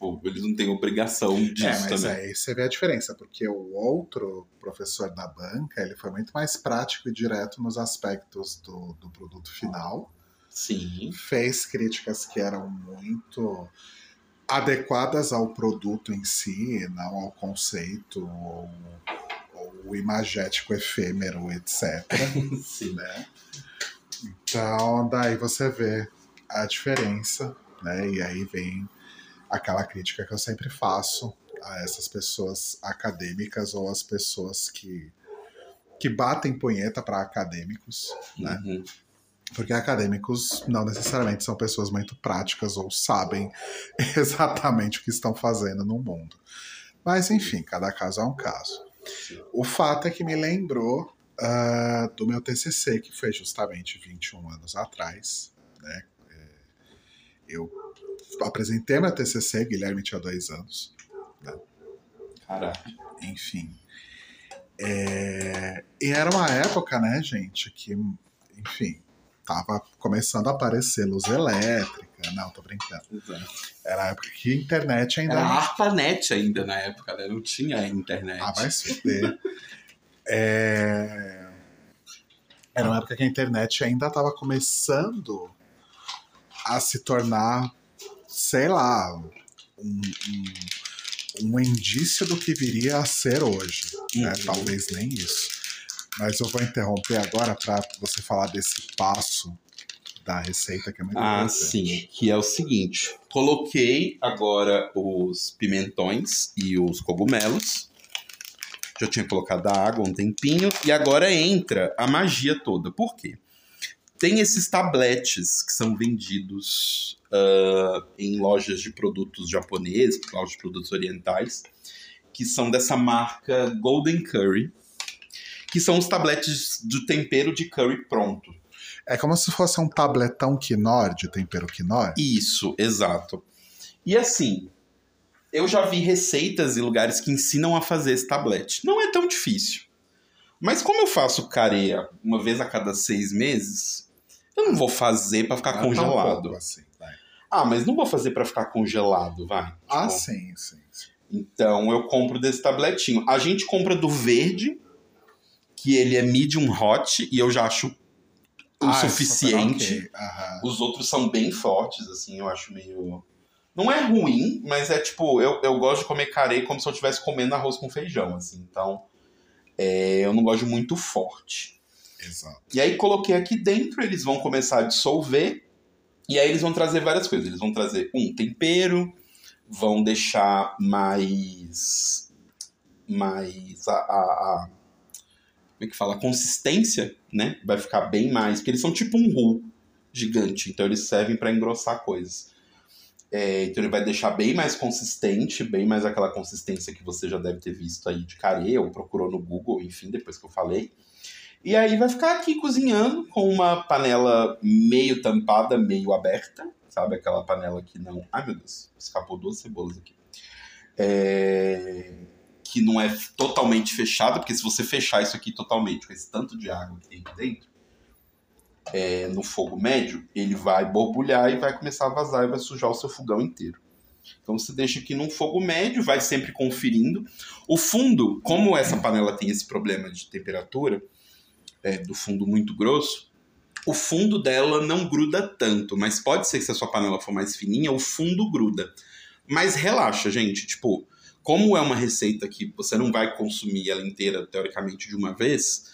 Tipo, eles não têm obrigação disso é, mas também. aí você vê a diferença, porque o outro professor da banca, ele foi muito mais prático e direto nos aspectos do, do produto final. Sim. Fez críticas que eram muito adequadas ao produto em si, não ao conceito ou, ou o imagético efêmero, etc. (laughs) Sim. Né? Então, daí você vê a diferença, né? E aí vem aquela crítica que eu sempre faço a essas pessoas acadêmicas ou as pessoas que, que batem punheta para acadêmicos, né? Uhum. Porque acadêmicos não necessariamente são pessoas muito práticas ou sabem (laughs) exatamente o que estão fazendo no mundo. Mas, enfim, cada caso é um caso. O fato é que me lembrou uh, do meu TCC, que foi justamente 21 anos atrás. Né? É, eu apresentei meu TCC, Guilherme tinha dois anos. Né? Caralho. Enfim. É... E era uma época, né, gente, que, enfim, tava começando a aparecer luz elétrica. Não, tô brincando. Exato. Era a época que a internet ainda. Era a ARPANET ainda na época, né? Não tinha internet. Ah, vai se fuder. é... Era uma época que a internet ainda estava começando a se tornar sei lá, um, um, um indício do que viria a ser hoje. Né? Uhum. Talvez nem isso. Mas eu vou interromper agora para você falar desse passo da receita que é muito Ah, sim, que é o seguinte: coloquei agora os pimentões e os cogumelos. Já tinha colocado a água um tempinho e agora entra a magia toda. Por quê? Tem esses tabletes que são vendidos uh, em lojas de produtos japoneses, lojas de produtos orientais, que são dessa marca Golden Curry, que são os tabletes do tempero de curry pronto. É como se fosse um tabletão quinor de tempero quinor. Isso, exato. E assim, eu já vi receitas e lugares que ensinam a fazer esse tablete. Não é tão difícil. Mas como eu faço careia uma vez a cada seis meses, eu não vou fazer para ficar Não é congelado. assim. Ah, mas não vou fazer para ficar congelado, vai. Ah, Tipo, sim, sim. sim. Então eu compro desse tabletinho. A gente compra do verde, que ele é medium hot, e eu já acho o Ah, suficiente. super ok. Aham. Os outros são bem fortes, assim, eu acho meio. Não é ruim, mas é tipo, eu, eu gosto de comer carê como se eu estivesse comendo arroz com feijão, assim. Então, é, eu não gosto muito forte. Exato. E aí coloquei aqui dentro, eles vão começar a dissolver. E aí eles vão trazer várias coisas. Eles vão trazer um tempero, vão deixar mais. Mais a. a- a- como é que fala? A consistência, né? Vai ficar bem mais. Porque eles são tipo um roux gigante. Então eles servem para engrossar coisas. É, então ele vai deixar bem mais consistente, bem mais aquela consistência que você já deve ter visto aí de carê, ou procurou no Google, enfim, depois que eu falei. E aí vai ficar aqui cozinhando com uma panela meio tampada, meio aberta. Sabe aquela panela que não. Ai meu Deus, escapou duas cebolas aqui. É, Que não é totalmente fechada, porque se você fechar isso aqui totalmente, com esse tanto de água que tem aqui dentro, é, no fogo médio, ele vai borbulhar e vai começar a vazar e vai sujar o seu fogão inteiro. Então você deixa aqui num fogo médio, vai sempre conferindo. O fundo, como essa panela tem esse problema de temperatura, é, do fundo muito grosso, o fundo dela não gruda tanto, mas pode ser que se a sua panela for mais fininha, o fundo gruda. Mas relaxa, gente, tipo, como é uma receita que você não vai consumir ela inteira, teoricamente, de uma vez,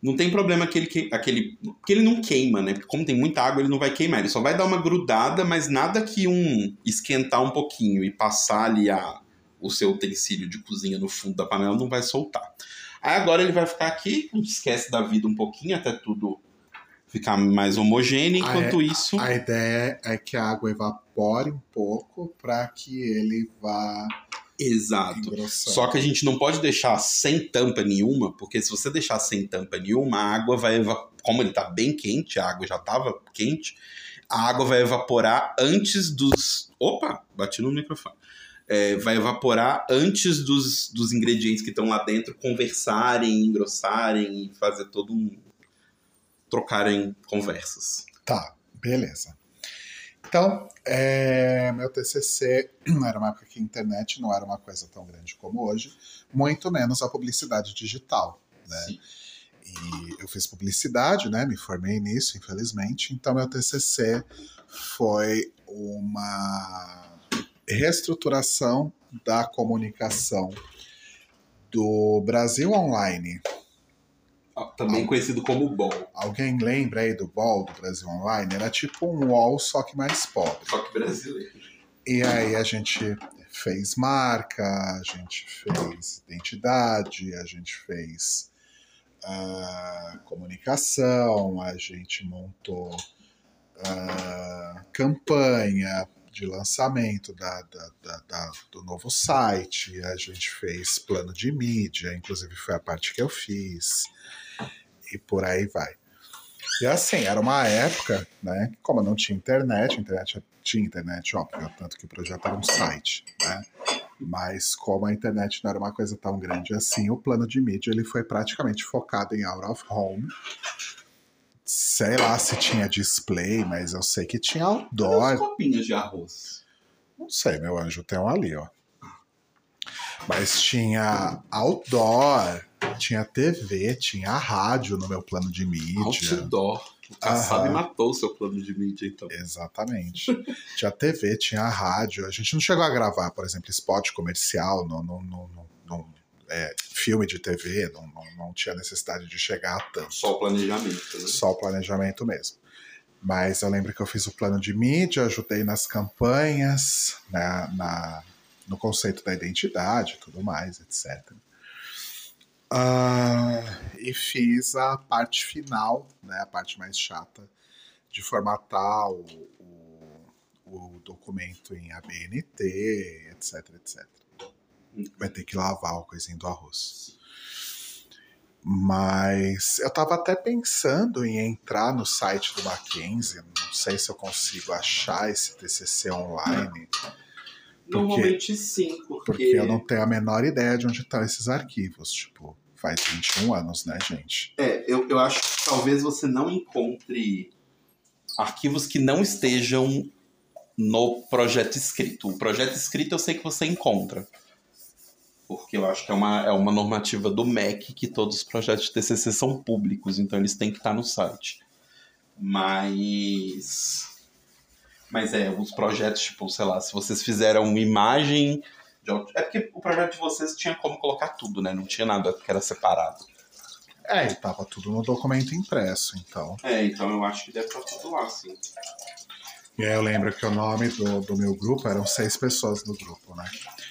não tem problema aquele, que- aquele. Porque ele não queima, né? Porque como tem muita água, ele não vai queimar. Ele só vai dar uma grudada, mas nada que um esquentar um pouquinho e passar ali a, o seu utensílio de cozinha no fundo da panela não vai soltar. Aí agora ele vai ficar aqui, a esquece da vida um pouquinho até tudo ficar mais homogêneo. Enquanto isso. A ideia é que a água evapore um pouco para que ele vá Exato. engrossando. Só que a gente não pode deixar sem tampa nenhuma, porque se você deixar sem tampa nenhuma, a água vai evaporar. Como ele tá bem quente, a água já tava quente, a água vai evaporar antes dos. Opa! Bati no microfone. É, vai evaporar antes dos, dos ingredientes que estão lá dentro conversarem, engrossarem e fazer todo um. trocarem conversas. Tá, beleza. Então, é, meu TCC não era uma época que a internet não era uma coisa tão grande como hoje, muito menos a publicidade digital, né? Sim. E eu fiz publicidade, né? Me formei nisso, infelizmente. Então, meu TCC foi uma reestruturação da comunicação do Brasil Online. Ah, Também conhecido como BOL. Alguém lembra aí do BOL do Brasil Online? Era tipo um UOL, só que mais pobre. Só que brasileiro. E aí a gente fez marca, a gente fez identidade, a gente fez ah, comunicação, a gente montou ah, campanha de lançamento da, da- da- do novo site, a gente fez plano de mídia, inclusive foi a parte que eu fiz, e por aí vai. E assim, era uma época, né? Como não tinha internet, internet tinha internet, óbvio, tanto que o projeto era um site, né? Mas como a internet não era uma coisa tão grande assim, o plano de mídia ele foi praticamente focado em out of home. Sei lá se tinha display, mas eu sei que tinha outdoor. copinhos de arroz. Não sei, meu anjo, tem um ali, ó. Mas tinha outdoor, tinha TV, tinha rádio no meu plano de mídia. Outdoor. O Kassab Aham. matou o seu plano de mídia, então. Exatamente. tinha TV, tinha rádio. A gente não chegou a gravar, por exemplo, spot comercial no, no, no- no, é, filme de TV, não, não, não tinha necessidade de chegar a tanto. Só o planejamento, né? Só o planejamento mesmo. Mas eu lembro que eu fiz o plano de mídia, ajudei nas campanhas, na, na- no conceito da identidade e tudo mais, etc. Ah, e fiz a parte final, né, a parte mais chata, de formatar o, o, o documento em ABNT, etc, etc. Vai ter que lavar o coisinho do arroz. Mas eu estava até pensando em entrar no site do Mackenzie. Não sei se eu consigo achar esse TCC online. Normalmente sim, porque... porque eu não tenho a menor ideia de onde estão esses arquivos. Tipo, faz 21 anos, né, gente? É, eu, eu acho que talvez você não encontre arquivos que não estejam no projeto escrito. O projeto escrito eu sei que você encontra porque eu acho que é uma, é uma normativa do MEC que todos os projetos de TCC são públicos, então eles têm que estar no site. Mas. Mas é, os projetos, tipo, sei lá, se vocês fizeram uma imagem. De... É porque o projeto de vocês tinha como colocar tudo, né? Não tinha nada que era separado. É, e tava tudo no documento impresso, então. É, então eu acho que deve estar tudo lá, sim. E aí eu lembro que o nome do, do meu grupo eram seis pessoas no grupo, né?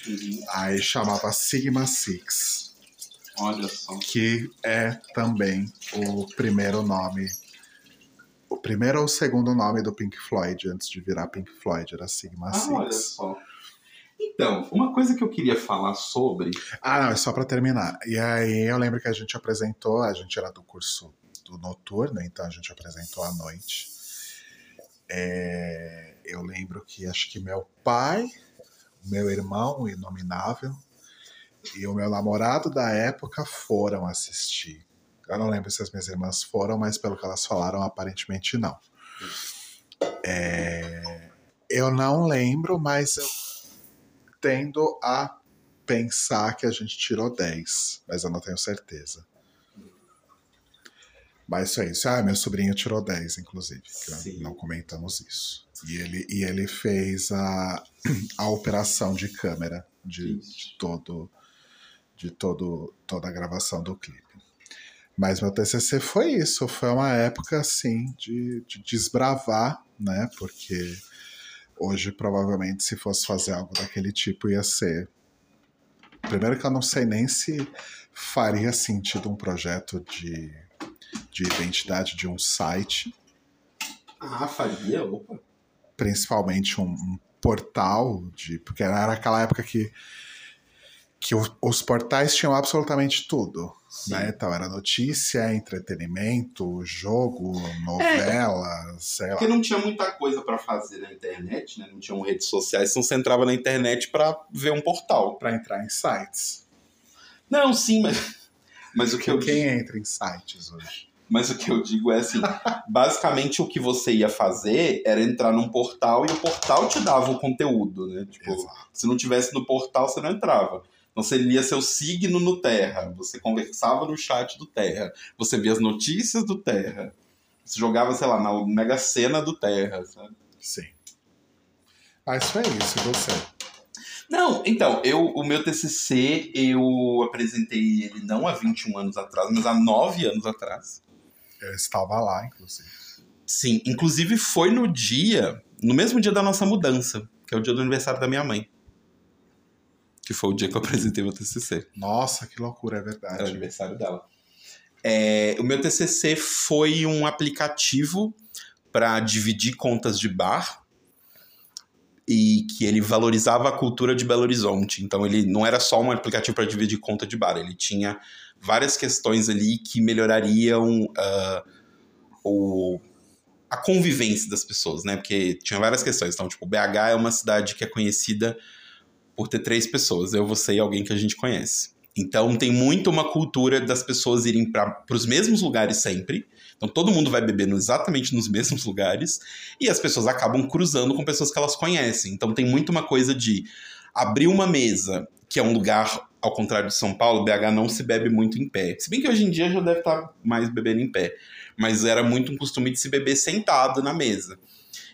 Uhum. Aí chamava Sigma Six. Olha só. Que é também o primeiro nome. O primeiro ou o segundo nome do Pink Floyd, antes de virar Pink Floyd, era Sigma ah, Six. Olha só. Então, uma coisa que eu queria falar sobre. Ah, não, é só para terminar. E aí eu lembro que a gente apresentou, a gente era do curso do noturno, então a gente apresentou à noite. É, eu lembro que acho que meu pai meu irmão, inominável, e o meu namorado da época foram assistir. Eu não lembro se as minhas irmãs foram, mas pelo que elas falaram, aparentemente não. É, eu não lembro, mas eu tendo a pensar que a gente tirou 10, mas eu não tenho certeza. Mas isso é isso. Ah, meu sobrinho tirou 10, inclusive. não comentamos isso. E ele, e ele fez a, (clears throat) a operação de câmera de, de, todo de todo toda a gravação do clipe. Mas meu TCC foi isso, foi uma época assim de, de desbravar, né? Porque hoje provavelmente se fosse fazer algo daquele tipo ia ser primeiro que eu não sei nem se faria sentido um projeto de de identidade de um site. Ah, faria? Opa. Principalmente um, um portal, de, porque era aquela época que, que o, os portais tinham absolutamente tudo. Né? Então era notícia, entretenimento, jogo, novela, é, sei lá. Porque não tinha muita coisa para fazer na internet, né? não tinham redes sociais, então você entrava na internet para ver um portal. Para entrar em sites. Não, sim, mas mas o que eu Quem entra em sites hoje? Mas o que eu digo é assim, basicamente o que você ia fazer era entrar num portal e o portal te dava o conteúdo, né? Tipo, Exato. se não tivesse no portal, você não entrava. Então você lia seu signo no Terra, você conversava no chat do Terra, você via as notícias do Terra, você jogava, sei lá, na Mega Sena do Terra, sabe? Sim. Foi isso, e você? Não, então, eu, o meu TCC, eu apresentei ele não há 21 anos atrás, mas há 9 anos atrás. Eu estava lá, inclusive. Sim, inclusive foi no dia, no mesmo dia da nossa mudança, que é o dia do aniversário da minha mãe. Que foi o dia que eu apresentei meu TCC. Nossa, que loucura, é verdade. É o aniversário dela. É, o meu TCC foi um aplicativo para dividir contas de bar e que ele valorizava a cultura de Belo Horizonte. Então ele não era só um aplicativo para dividir conta de bar, ele tinha várias questões ali que melhorariam uh, o, a convivência das pessoas, né? Porque tinha várias questões. Então, tipo, BH é uma cidade que é conhecida por ter três pessoas, eu, você e alguém que a gente conhece. Então tem muito uma cultura das pessoas irem para os mesmos lugares sempre. Então todo mundo vai beber exatamente nos mesmos lugares e as pessoas acabam cruzando com pessoas que elas conhecem. Então tem muito uma coisa de abrir uma mesa, que é um lugar, ao contrário de São Paulo, BH não se bebe muito em pé. Se bem que hoje em dia já deve estar mais bebendo em pé. Mas era muito um costume de se beber sentado na mesa.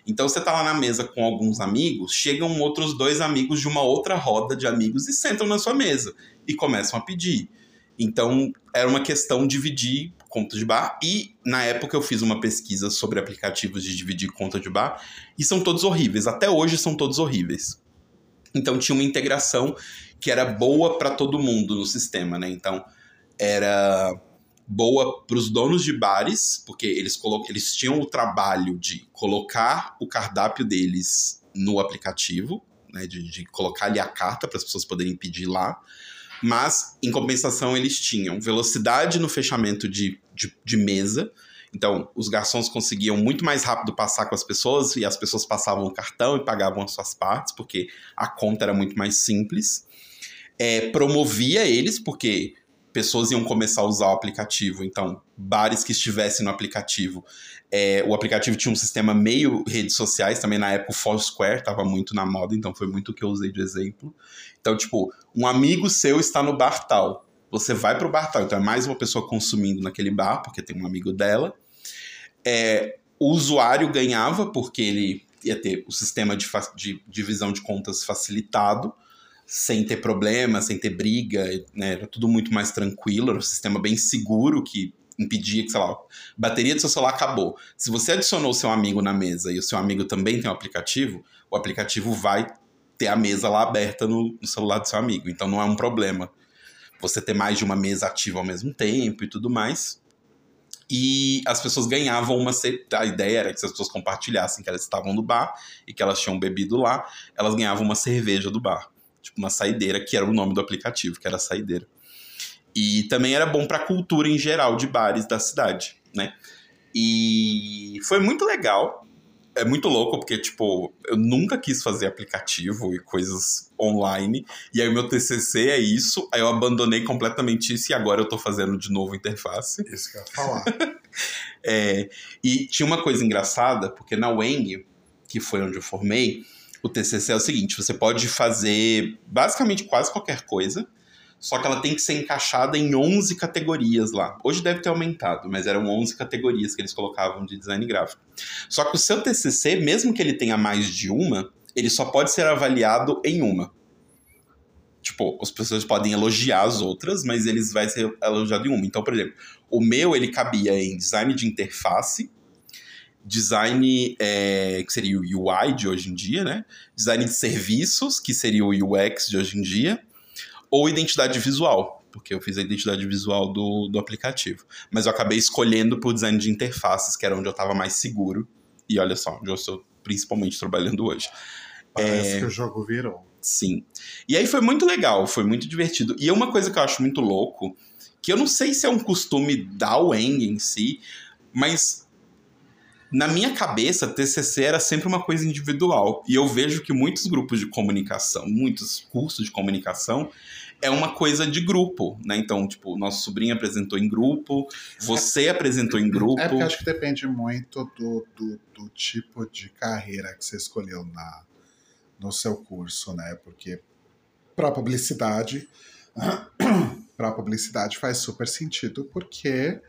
Então você tá lá na mesa com alguns amigos, chegam outros dois amigos de uma outra roda de amigos e sentam na sua mesa e começam a pedir. Então era uma questão de dividir conta de bar. E na época eu fiz uma pesquisa sobre aplicativos de dividir conta de bar e são todos horríveis. Até hoje são todos horríveis. Então tinha uma integração que era boa para todo mundo no sistema, né? Então era boa para os donos de bares, porque eles, eles tinham o trabalho de colocar o cardápio deles no aplicativo, né? De, de colocar ali a carta para as pessoas poderem pedir lá Mas, em compensação, eles tinham velocidade no fechamento de, de, de mesa. Então, os garçons conseguiam muito mais rápido passar com as pessoas e as pessoas passavam o cartão e pagavam as suas partes, porque a conta era muito mais simples. É, promovia eles, porque pessoas iam começar a usar o aplicativo. Então, bares que estivessem no aplicativo. É, o aplicativo tinha um sistema meio redes sociais, também na época o Foursquare estava muito na moda, então foi muito o que eu usei de exemplo. Então, tipo, um amigo seu está no bar tal. Você vai pro bar tal, então é mais uma pessoa consumindo naquele bar, porque tem um amigo dela. É, o usuário ganhava, porque ele ia ter o sistema de, de divisão de contas facilitado sem ter problema, sem ter briga, né? Era tudo muito mais tranquilo, era um sistema bem seguro que impedia que, sei lá, a bateria do seu celular acabou. Se você adicionou o seu amigo na mesa e o seu amigo também tem um aplicativo, o aplicativo vai ter a mesa lá aberta no, no celular do seu amigo. Então não é um problema você ter mais de uma mesa ativa ao mesmo tempo e tudo mais. E as pessoas ganhavam uma. A ideia era que se as pessoas compartilhassem que elas estavam no bar e que elas tinham bebido lá, elas ganhavam uma cerveja do bar tipo uma saideira, que era o nome do aplicativo, que era saideira. E também era bom para a cultura em geral de bares da cidade, né? E foi muito legal. É muito louco, porque, tipo, eu nunca quis fazer aplicativo e coisas online. E aí o meu TCC é isso. Aí eu abandonei completamente isso e agora eu tô fazendo de novo interface. Isso que eu ia falar. (laughs) é, e tinha uma coisa engraçada, porque na Weng, que foi onde eu formei, o TCC é o seguinte: você pode fazer basicamente quase qualquer coisa, só que ela tem que ser encaixada em 11 categorias lá. Hoje deve ter aumentado, mas eram 11 categorias que eles colocavam de design gráfico. Só que o seu TCC, mesmo que ele tenha mais de uma, ele só pode ser avaliado em uma. Tipo, as pessoas podem elogiar as outras, mas eles vai ser elogiado em uma. Então, por exemplo, o meu ele cabia em design de interface, design é, que seria o UI de hoje em dia, né? Design de serviços, que seria o UX de hoje em dia, ou identidade visual, porque eu fiz a identidade visual do, do aplicativo. Mas eu acabei escolhendo por design de interfaces, que era onde eu estava mais seguro. E olha só, onde eu estou principalmente trabalhando hoje. Parece é... que o jogo virou. Sim. E aí foi muito legal, foi muito divertido. E é uma coisa que eu acho muito louco, que eu não sei se é um costume da Weng em si, mas na minha cabeça, TCC era sempre uma coisa individual. E eu vejo que muitos grupos de comunicação, muitos cursos de comunicação, é uma coisa de grupo, né? Então, tipo, nosso sobrinho apresentou em grupo, você é, apresentou em grupo. É porque acho que depende muito do, do, do tipo de carreira que você escolheu na, no seu curso, né? Porque para publicidade, (clears throat) para publicidade faz super sentido, porque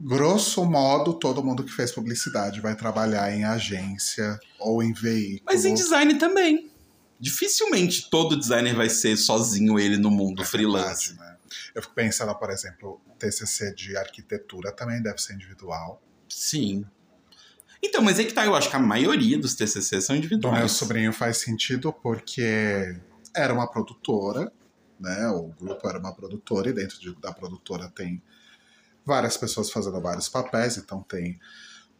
grosso modo, todo mundo que fez publicidade vai trabalhar em agência ou em veículo. Mas em design também. Dificilmente todo designer vai ser sozinho ele no mundo é freelance. Verdade, né? Eu fico pensando, por exemplo, TCC de arquitetura também deve ser individual. Sim. Então, mas é que tá, eu acho que a maioria dos TCC são individuais. Do meu sobrinho faz sentido porque era uma produtora, né? O grupo era uma produtora e dentro de, da produtora tem várias pessoas fazendo vários papéis, então tem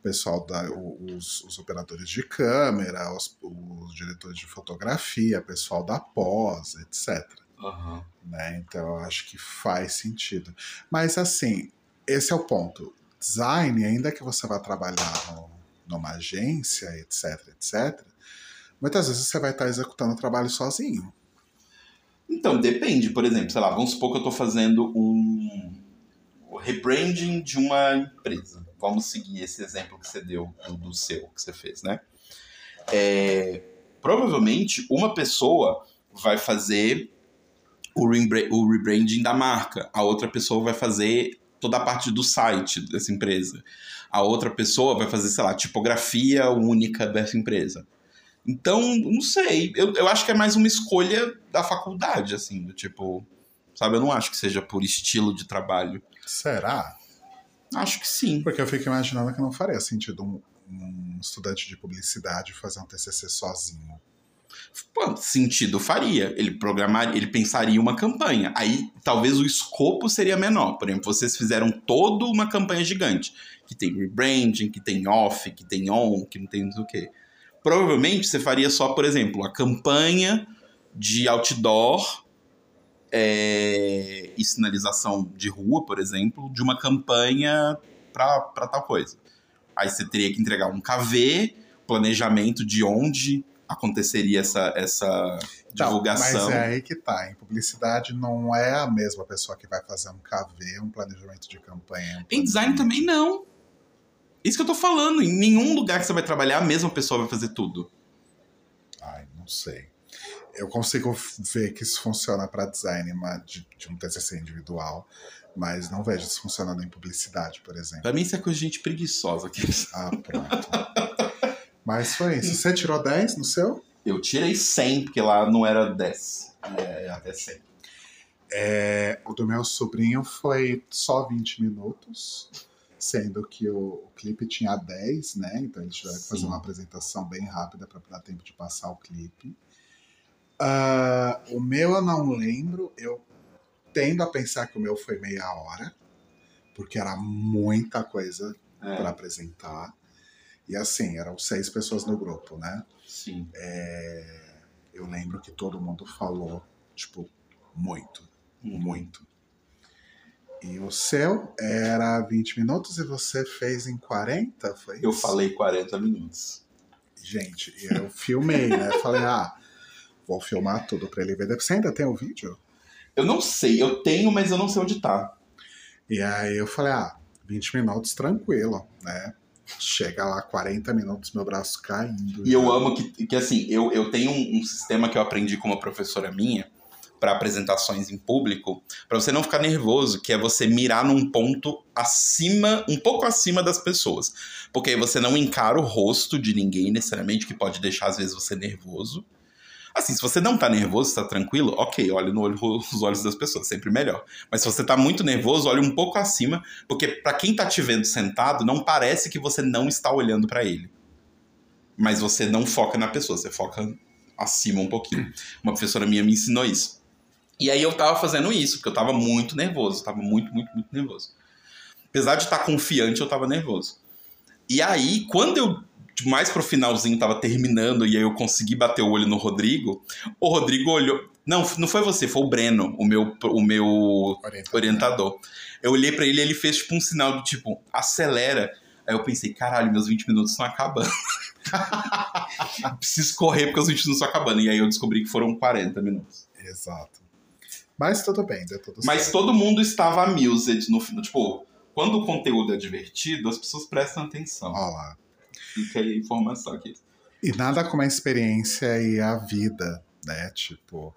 o pessoal da os, os operadores de câmera, os, os, diretores de fotografia, pessoal da pós, etc. Uhum. Né? Então eu acho que faz sentido. Mas assim, esse é o ponto. Design, ainda que você vá trabalhar no, numa agência, etc, etc, muitas vezes você vai estar executando o trabalho sozinho. Então, depende. Por exemplo, sei lá, vamos supor que eu estou fazendo um, rebranding de uma empresa. Vamos seguir esse exemplo que você deu do, do seu, que você fez, né? É, provavelmente uma pessoa vai fazer o, o rebranding da marca, a outra pessoa vai fazer toda a parte do site dessa empresa, a outra pessoa vai fazer, sei lá, tipografia única dessa empresa. Então, não sei, eu, eu acho que é mais uma escolha da faculdade, assim, do tipo, sabe? Eu não acho que seja por estilo de trabalho. Será? Acho que sim. Porque eu fico imaginando que não faria sentido um, um estudante de publicidade fazer um TCC sozinho. Pô, sentido faria. Ele programaria, ele pensaria uma campanha. Aí talvez o escopo seria menor. Por exemplo, vocês fizeram toda uma campanha gigante, que tem rebranding, que tem off, que tem on, que não tem não sei o quê. Provavelmente você faria só, por exemplo, a campanha de outdoor é, e sinalização de rua, por exemplo, de uma campanha para tal coisa. Aí você teria que entregar um KV, planejamento de onde aconteceria essa, essa divulgação. Mas é aí que tá. Em publicidade não é a mesma pessoa que vai fazer um KV, um planejamento de campanha. Um em design também não. Isso que eu tô falando. Em nenhum lugar que você vai trabalhar, a mesma pessoa vai fazer tudo. Ai, não sei. Eu consigo ver que isso funciona para design de, de um TCC individual, mas não vejo isso funcionando em publicidade, por exemplo. Pra mim, isso é coisa de gente preguiçosa. Aqui. Ah, pronto. mas foi isso. Você tirou 10 no seu? Eu tirei 100, porque lá não era 10. É, até 100. É, o do meu sobrinho foi só 20 minutos, sendo que o, o clipe tinha 10, né? Então eles tiveram que fazer uma apresentação bem rápida para dar tempo de passar o clipe. Uh, o meu eu não lembro, eu tendo a pensar que o meu foi meia hora, porque era muita coisa é. para apresentar. E assim, eram seis pessoas no grupo, né? Sim. É, eu lembro que todo mundo falou, tipo, muito, uhum. muito. E o seu era 20 minutos e você fez em 40? Foi eu falei 40 minutos. Gente, eu filmei, né? Falei, ah, vou filmar tudo para ele ver. Você ainda tem o vídeo? Eu não sei, eu tenho, mas eu não sei onde tá. E aí eu falei, ah, 20 minutos tranquilo, né? Chega lá 40 minutos, meu braço caindo. E já. eu amo que, que assim, eu, eu tenho um, um sistema que eu aprendi com uma professora minha para apresentações em público, para você não ficar nervoso, que é você mirar num ponto acima, um pouco acima das pessoas. Porque aí você não encara o rosto de ninguém necessariamente, que pode deixar às vezes você nervoso. Assim, se você não tá nervoso, tá tranquilo, ok, olhe no olho, (laughs) os olhos das pessoas, sempre melhor. Mas se você tá muito nervoso, olhe um pouco acima, porque para quem tá te vendo sentado, não parece que você não está olhando para ele. Mas você não foca na pessoa, você foca acima um pouquinho. Uma professora minha me ensinou isso. E aí eu tava fazendo isso, porque eu tava muito nervoso, tava muito, muito, muito nervoso. Apesar de estar tá confiante, eu tava nervoso. E aí, quando eu mais pro finalzinho tava terminando e aí eu consegui bater o olho no Rodrigo, o Rodrigo olhou. Não, não foi você, foi o Breno, o meu, o meu orientador. orientador. Eu olhei para ele e ele fez tipo um sinal do tipo, acelera. Aí eu pensei, caralho, meus 20 minutos estão acabando. (laughs) Preciso correr porque os 20 minutos estão acabando. E aí eu descobri que foram 40 minutos. Exato. Mas tudo bem, deu tudo Mas certo. todo mundo estava amused no final. Tipo, quando o conteúdo é divertido, as pessoas prestam atenção. Olha lá. Fica aí a informação aqui. E nada como a experiência e a vida, né? Tipo,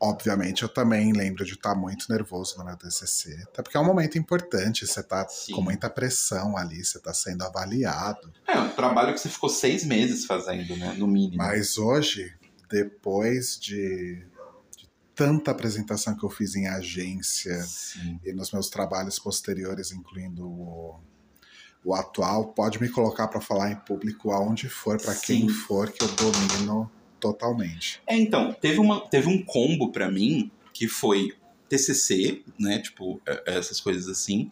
obviamente eu também lembro de estar muito nervoso no meu TCC, até porque é um momento importante, você tá Sim. com muita pressão ali, você tá sendo avaliado. É, um trabalho que você ficou seis meses fazendo, né, no mínimo. Mas hoje, depois de, de tanta apresentação que eu fiz em agência Sim. e nos meus trabalhos posteriores, incluindo o o atual pode me colocar para falar em público aonde for, para quem for, que eu domino totalmente. É, então, teve, uma, teve um combo para mim que foi TCC, né, tipo, é, é, essas coisas assim,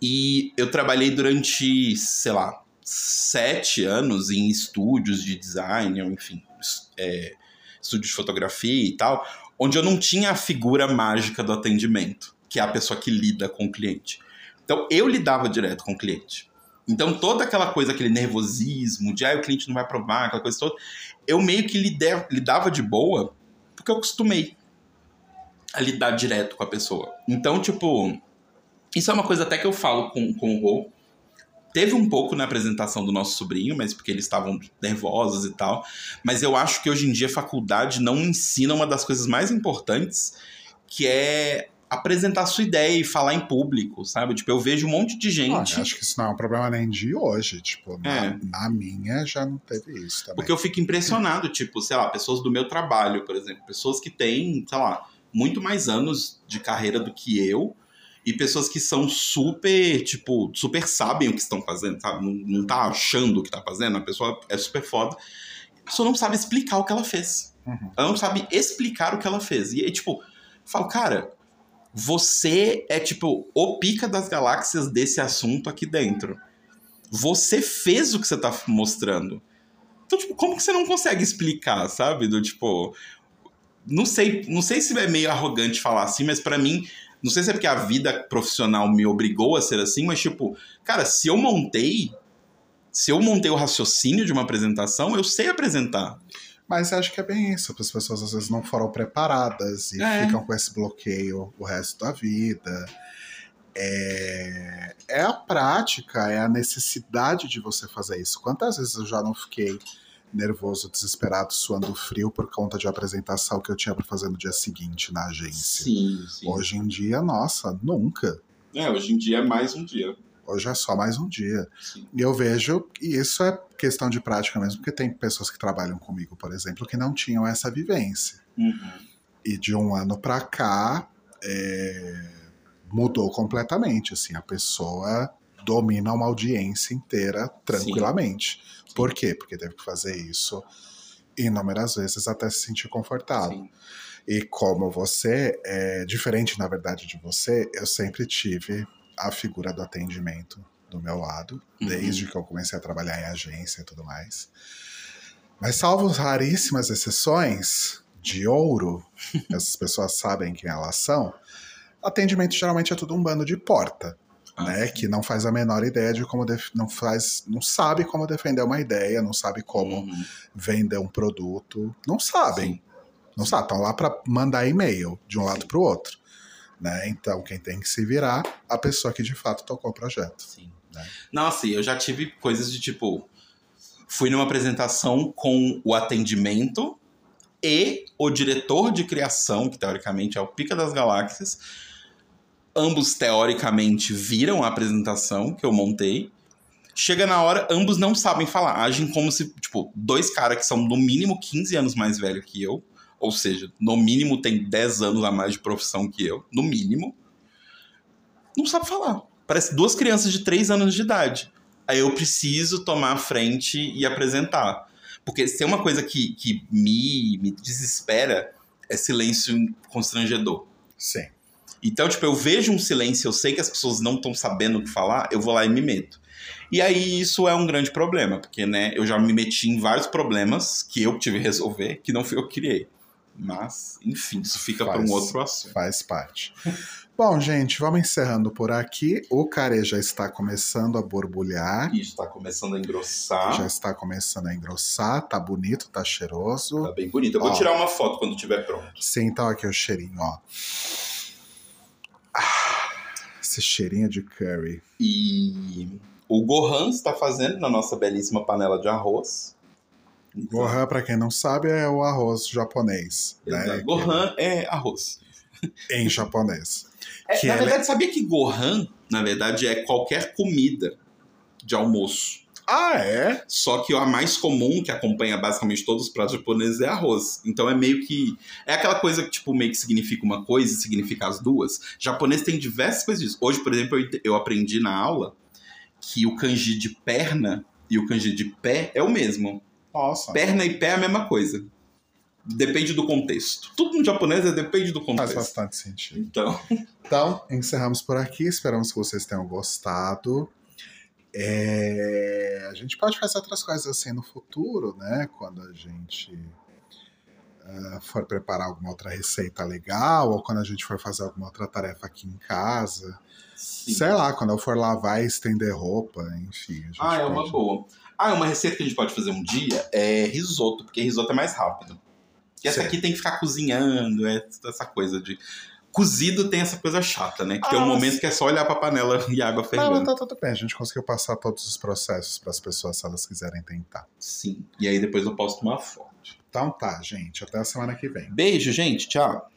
e eu trabalhei durante, sei lá, sete anos em estúdios de design, ou enfim, é, estúdios de fotografia e tal, onde eu não tinha a figura mágica do atendimento, que é a pessoa que lida com o cliente. Então, eu lidava direto com o cliente. Então, toda aquela coisa, aquele nervosismo de ah, o cliente não vai aprovar, aquela coisa toda, eu meio que lidava de boa, porque eu acostumei a lidar direto com a pessoa. Então, tipo, isso é uma coisa até que eu falo com, com o Rô. Teve um pouco na apresentação do nosso sobrinho, mas porque eles estavam nervosos e tal. Mas eu acho que hoje em dia a faculdade não ensina uma das coisas mais importantes, que é apresentar sua ideia e falar em público, sabe? Tipo, eu vejo um monte de gente. Acho que isso não é um problema nem de hoje. Tipo, na, é. na minha já não teve isso também. Porque eu fico impressionado, tipo, sei lá, pessoas do meu trabalho, por exemplo, pessoas que têm, sei lá, muito mais anos de carreira do que eu. E pessoas que são super, tipo, super sabem o que estão fazendo, sabe? Não, não tá achando o que tá fazendo, a pessoa é super foda. A pessoa não sabe explicar o que ela fez. Uhum. Ela não sabe explicar o que ela fez. E aí, tipo, eu falo, cara, você é tipo o pica das galáxias desse assunto aqui dentro. Você fez o que você tá mostrando. Então, tipo, como que você não consegue explicar, sabe? Do tipo. Não sei, não sei se é meio arrogante falar assim, mas para mim, não sei se é porque a vida profissional me obrigou a ser assim, mas tipo, cara, se eu montei, se eu montei o raciocínio de uma apresentação, eu sei apresentar. Mas acho que é bem isso. As pessoas às vezes não foram preparadas e é. ficam com esse bloqueio o resto da vida. É, é a prática, é a necessidade de você fazer isso. Quantas vezes eu já não fiquei nervoso, desesperado, suando frio por conta de apresentação que eu tinha para fazer no dia seguinte na agência. Sim, sim. Hoje em dia, nossa, nunca. É, hoje em dia é mais um dia. Hoje é só mais um dia. Sim. E eu vejo, e isso é questão de prática mesmo, porque tem pessoas que trabalham comigo, por exemplo, que não tinham essa vivência. Uhum. E de um ano para cá, é, mudou completamente. Assim, a pessoa domina uma audiência inteira tranquilamente. Sim. Por quê? Porque teve que fazer isso inúmeras vezes até se sentir confortável. Sim. E como você é diferente, na verdade, de você, eu sempre tive a figura do atendimento do meu lado, uhum. desde que eu comecei a trabalhar em agência e tudo mais. Mas salvo raríssimas exceções de ouro, (laughs) essas pessoas sabem quem elas são, atendimento geralmente é tudo um bando de porta né, que não faz a menor ideia de como não faz, não sabe como defender uma ideia, não sabe como uhum. vender um produto, não sabem, Sim. não sabem, estão lá para mandar e-mail de um Sim. lado para o outro, né? Então quem tem que se virar, a pessoa que de fato tocou o projeto. Sim. Né? Nossa, eu já tive coisas de tipo, fui numa apresentação com o atendimento e o diretor de criação, que teoricamente é o pica das galáxias ambos teoricamente viram a apresentação que eu montei. Chega na hora, ambos não sabem falar, agem como se, tipo, dois caras que são no mínimo 15 anos mais velhos que eu, ou seja, no mínimo tem 10 anos a mais de profissão que eu, no mínimo, não sabe falar. Parece duas crianças de 3 anos de idade. Aí eu preciso tomar a frente e apresentar. Porque se tem uma coisa que, que me, me desespera, é silêncio constrangedor. Sim. Então, tipo, eu vejo um silêncio, eu sei que as pessoas não estão sabendo o que falar, eu vou lá e me meto. E aí isso é um grande problema, porque, né, eu já me meti em vários problemas que eu tive que resolver, que não fui eu que criei. Mas, enfim, isso fica para um outro assunto. Faz parte. (laughs) Bom, gente, vamos encerrando por aqui. O carê já está começando a borbulhar. E está começando a engrossar. Já está começando a engrossar. Tá bonito, tá cheiroso. Tá bem bonito. Eu vou ó, tirar uma foto quando estiver pronto. Sim, então aqui o cheirinho, ó. Ah, esse cheirinho de curry. E o Gohan está fazendo na nossa belíssima panela de arroz. Gohan, para quem não sabe, é o arroz japonês. Né? Gohan é arroz. Em japonês. É, na verdade, sabia que Gohan, na verdade, é qualquer comida de almoço. Ah, é? Só que a mais comum, que acompanha basicamente todos os pratos japoneses, é arroz. Então é meio que. É aquela coisa que, tipo, meio que significa uma coisa e significa as duas. japonês tem diversas coisas disso. Hoje, por exemplo, eu, eu aprendi na aula que o kanji de perna e o kanji de pé é o mesmo. Nossa. Perna e pé é a mesma coisa. Depende do contexto. Tudo no japonês é depende do contexto. Faz bastante sentido. Então, (laughs) então encerramos por aqui. Esperamos que vocês tenham gostado. É, a gente pode fazer outras coisas assim no futuro, né? Quando a gente uh, for preparar alguma outra receita legal, ou quando a gente for fazer alguma outra tarefa aqui em casa. Sim. Sei lá, quando eu for lavar e estender roupa, enfim. ah, é uma boa. Ah, uma receita que a gente pode fazer um dia é risoto, porque risoto é mais rápido. E essa Sim. aqui tem que ficar cozinhando, é essa coisa de Cozido tem essa coisa chata, né? Que ah, tem um momento que é só olhar pra panela (laughs) e água fervendo. Não, tá tudo bem. A gente conseguiu passar todos os processos para as pessoas se elas quiserem tentar. Sim. E aí depois eu posto uma foto. Então tá, gente. Até a semana que vem. Beijo, gente. Tchau.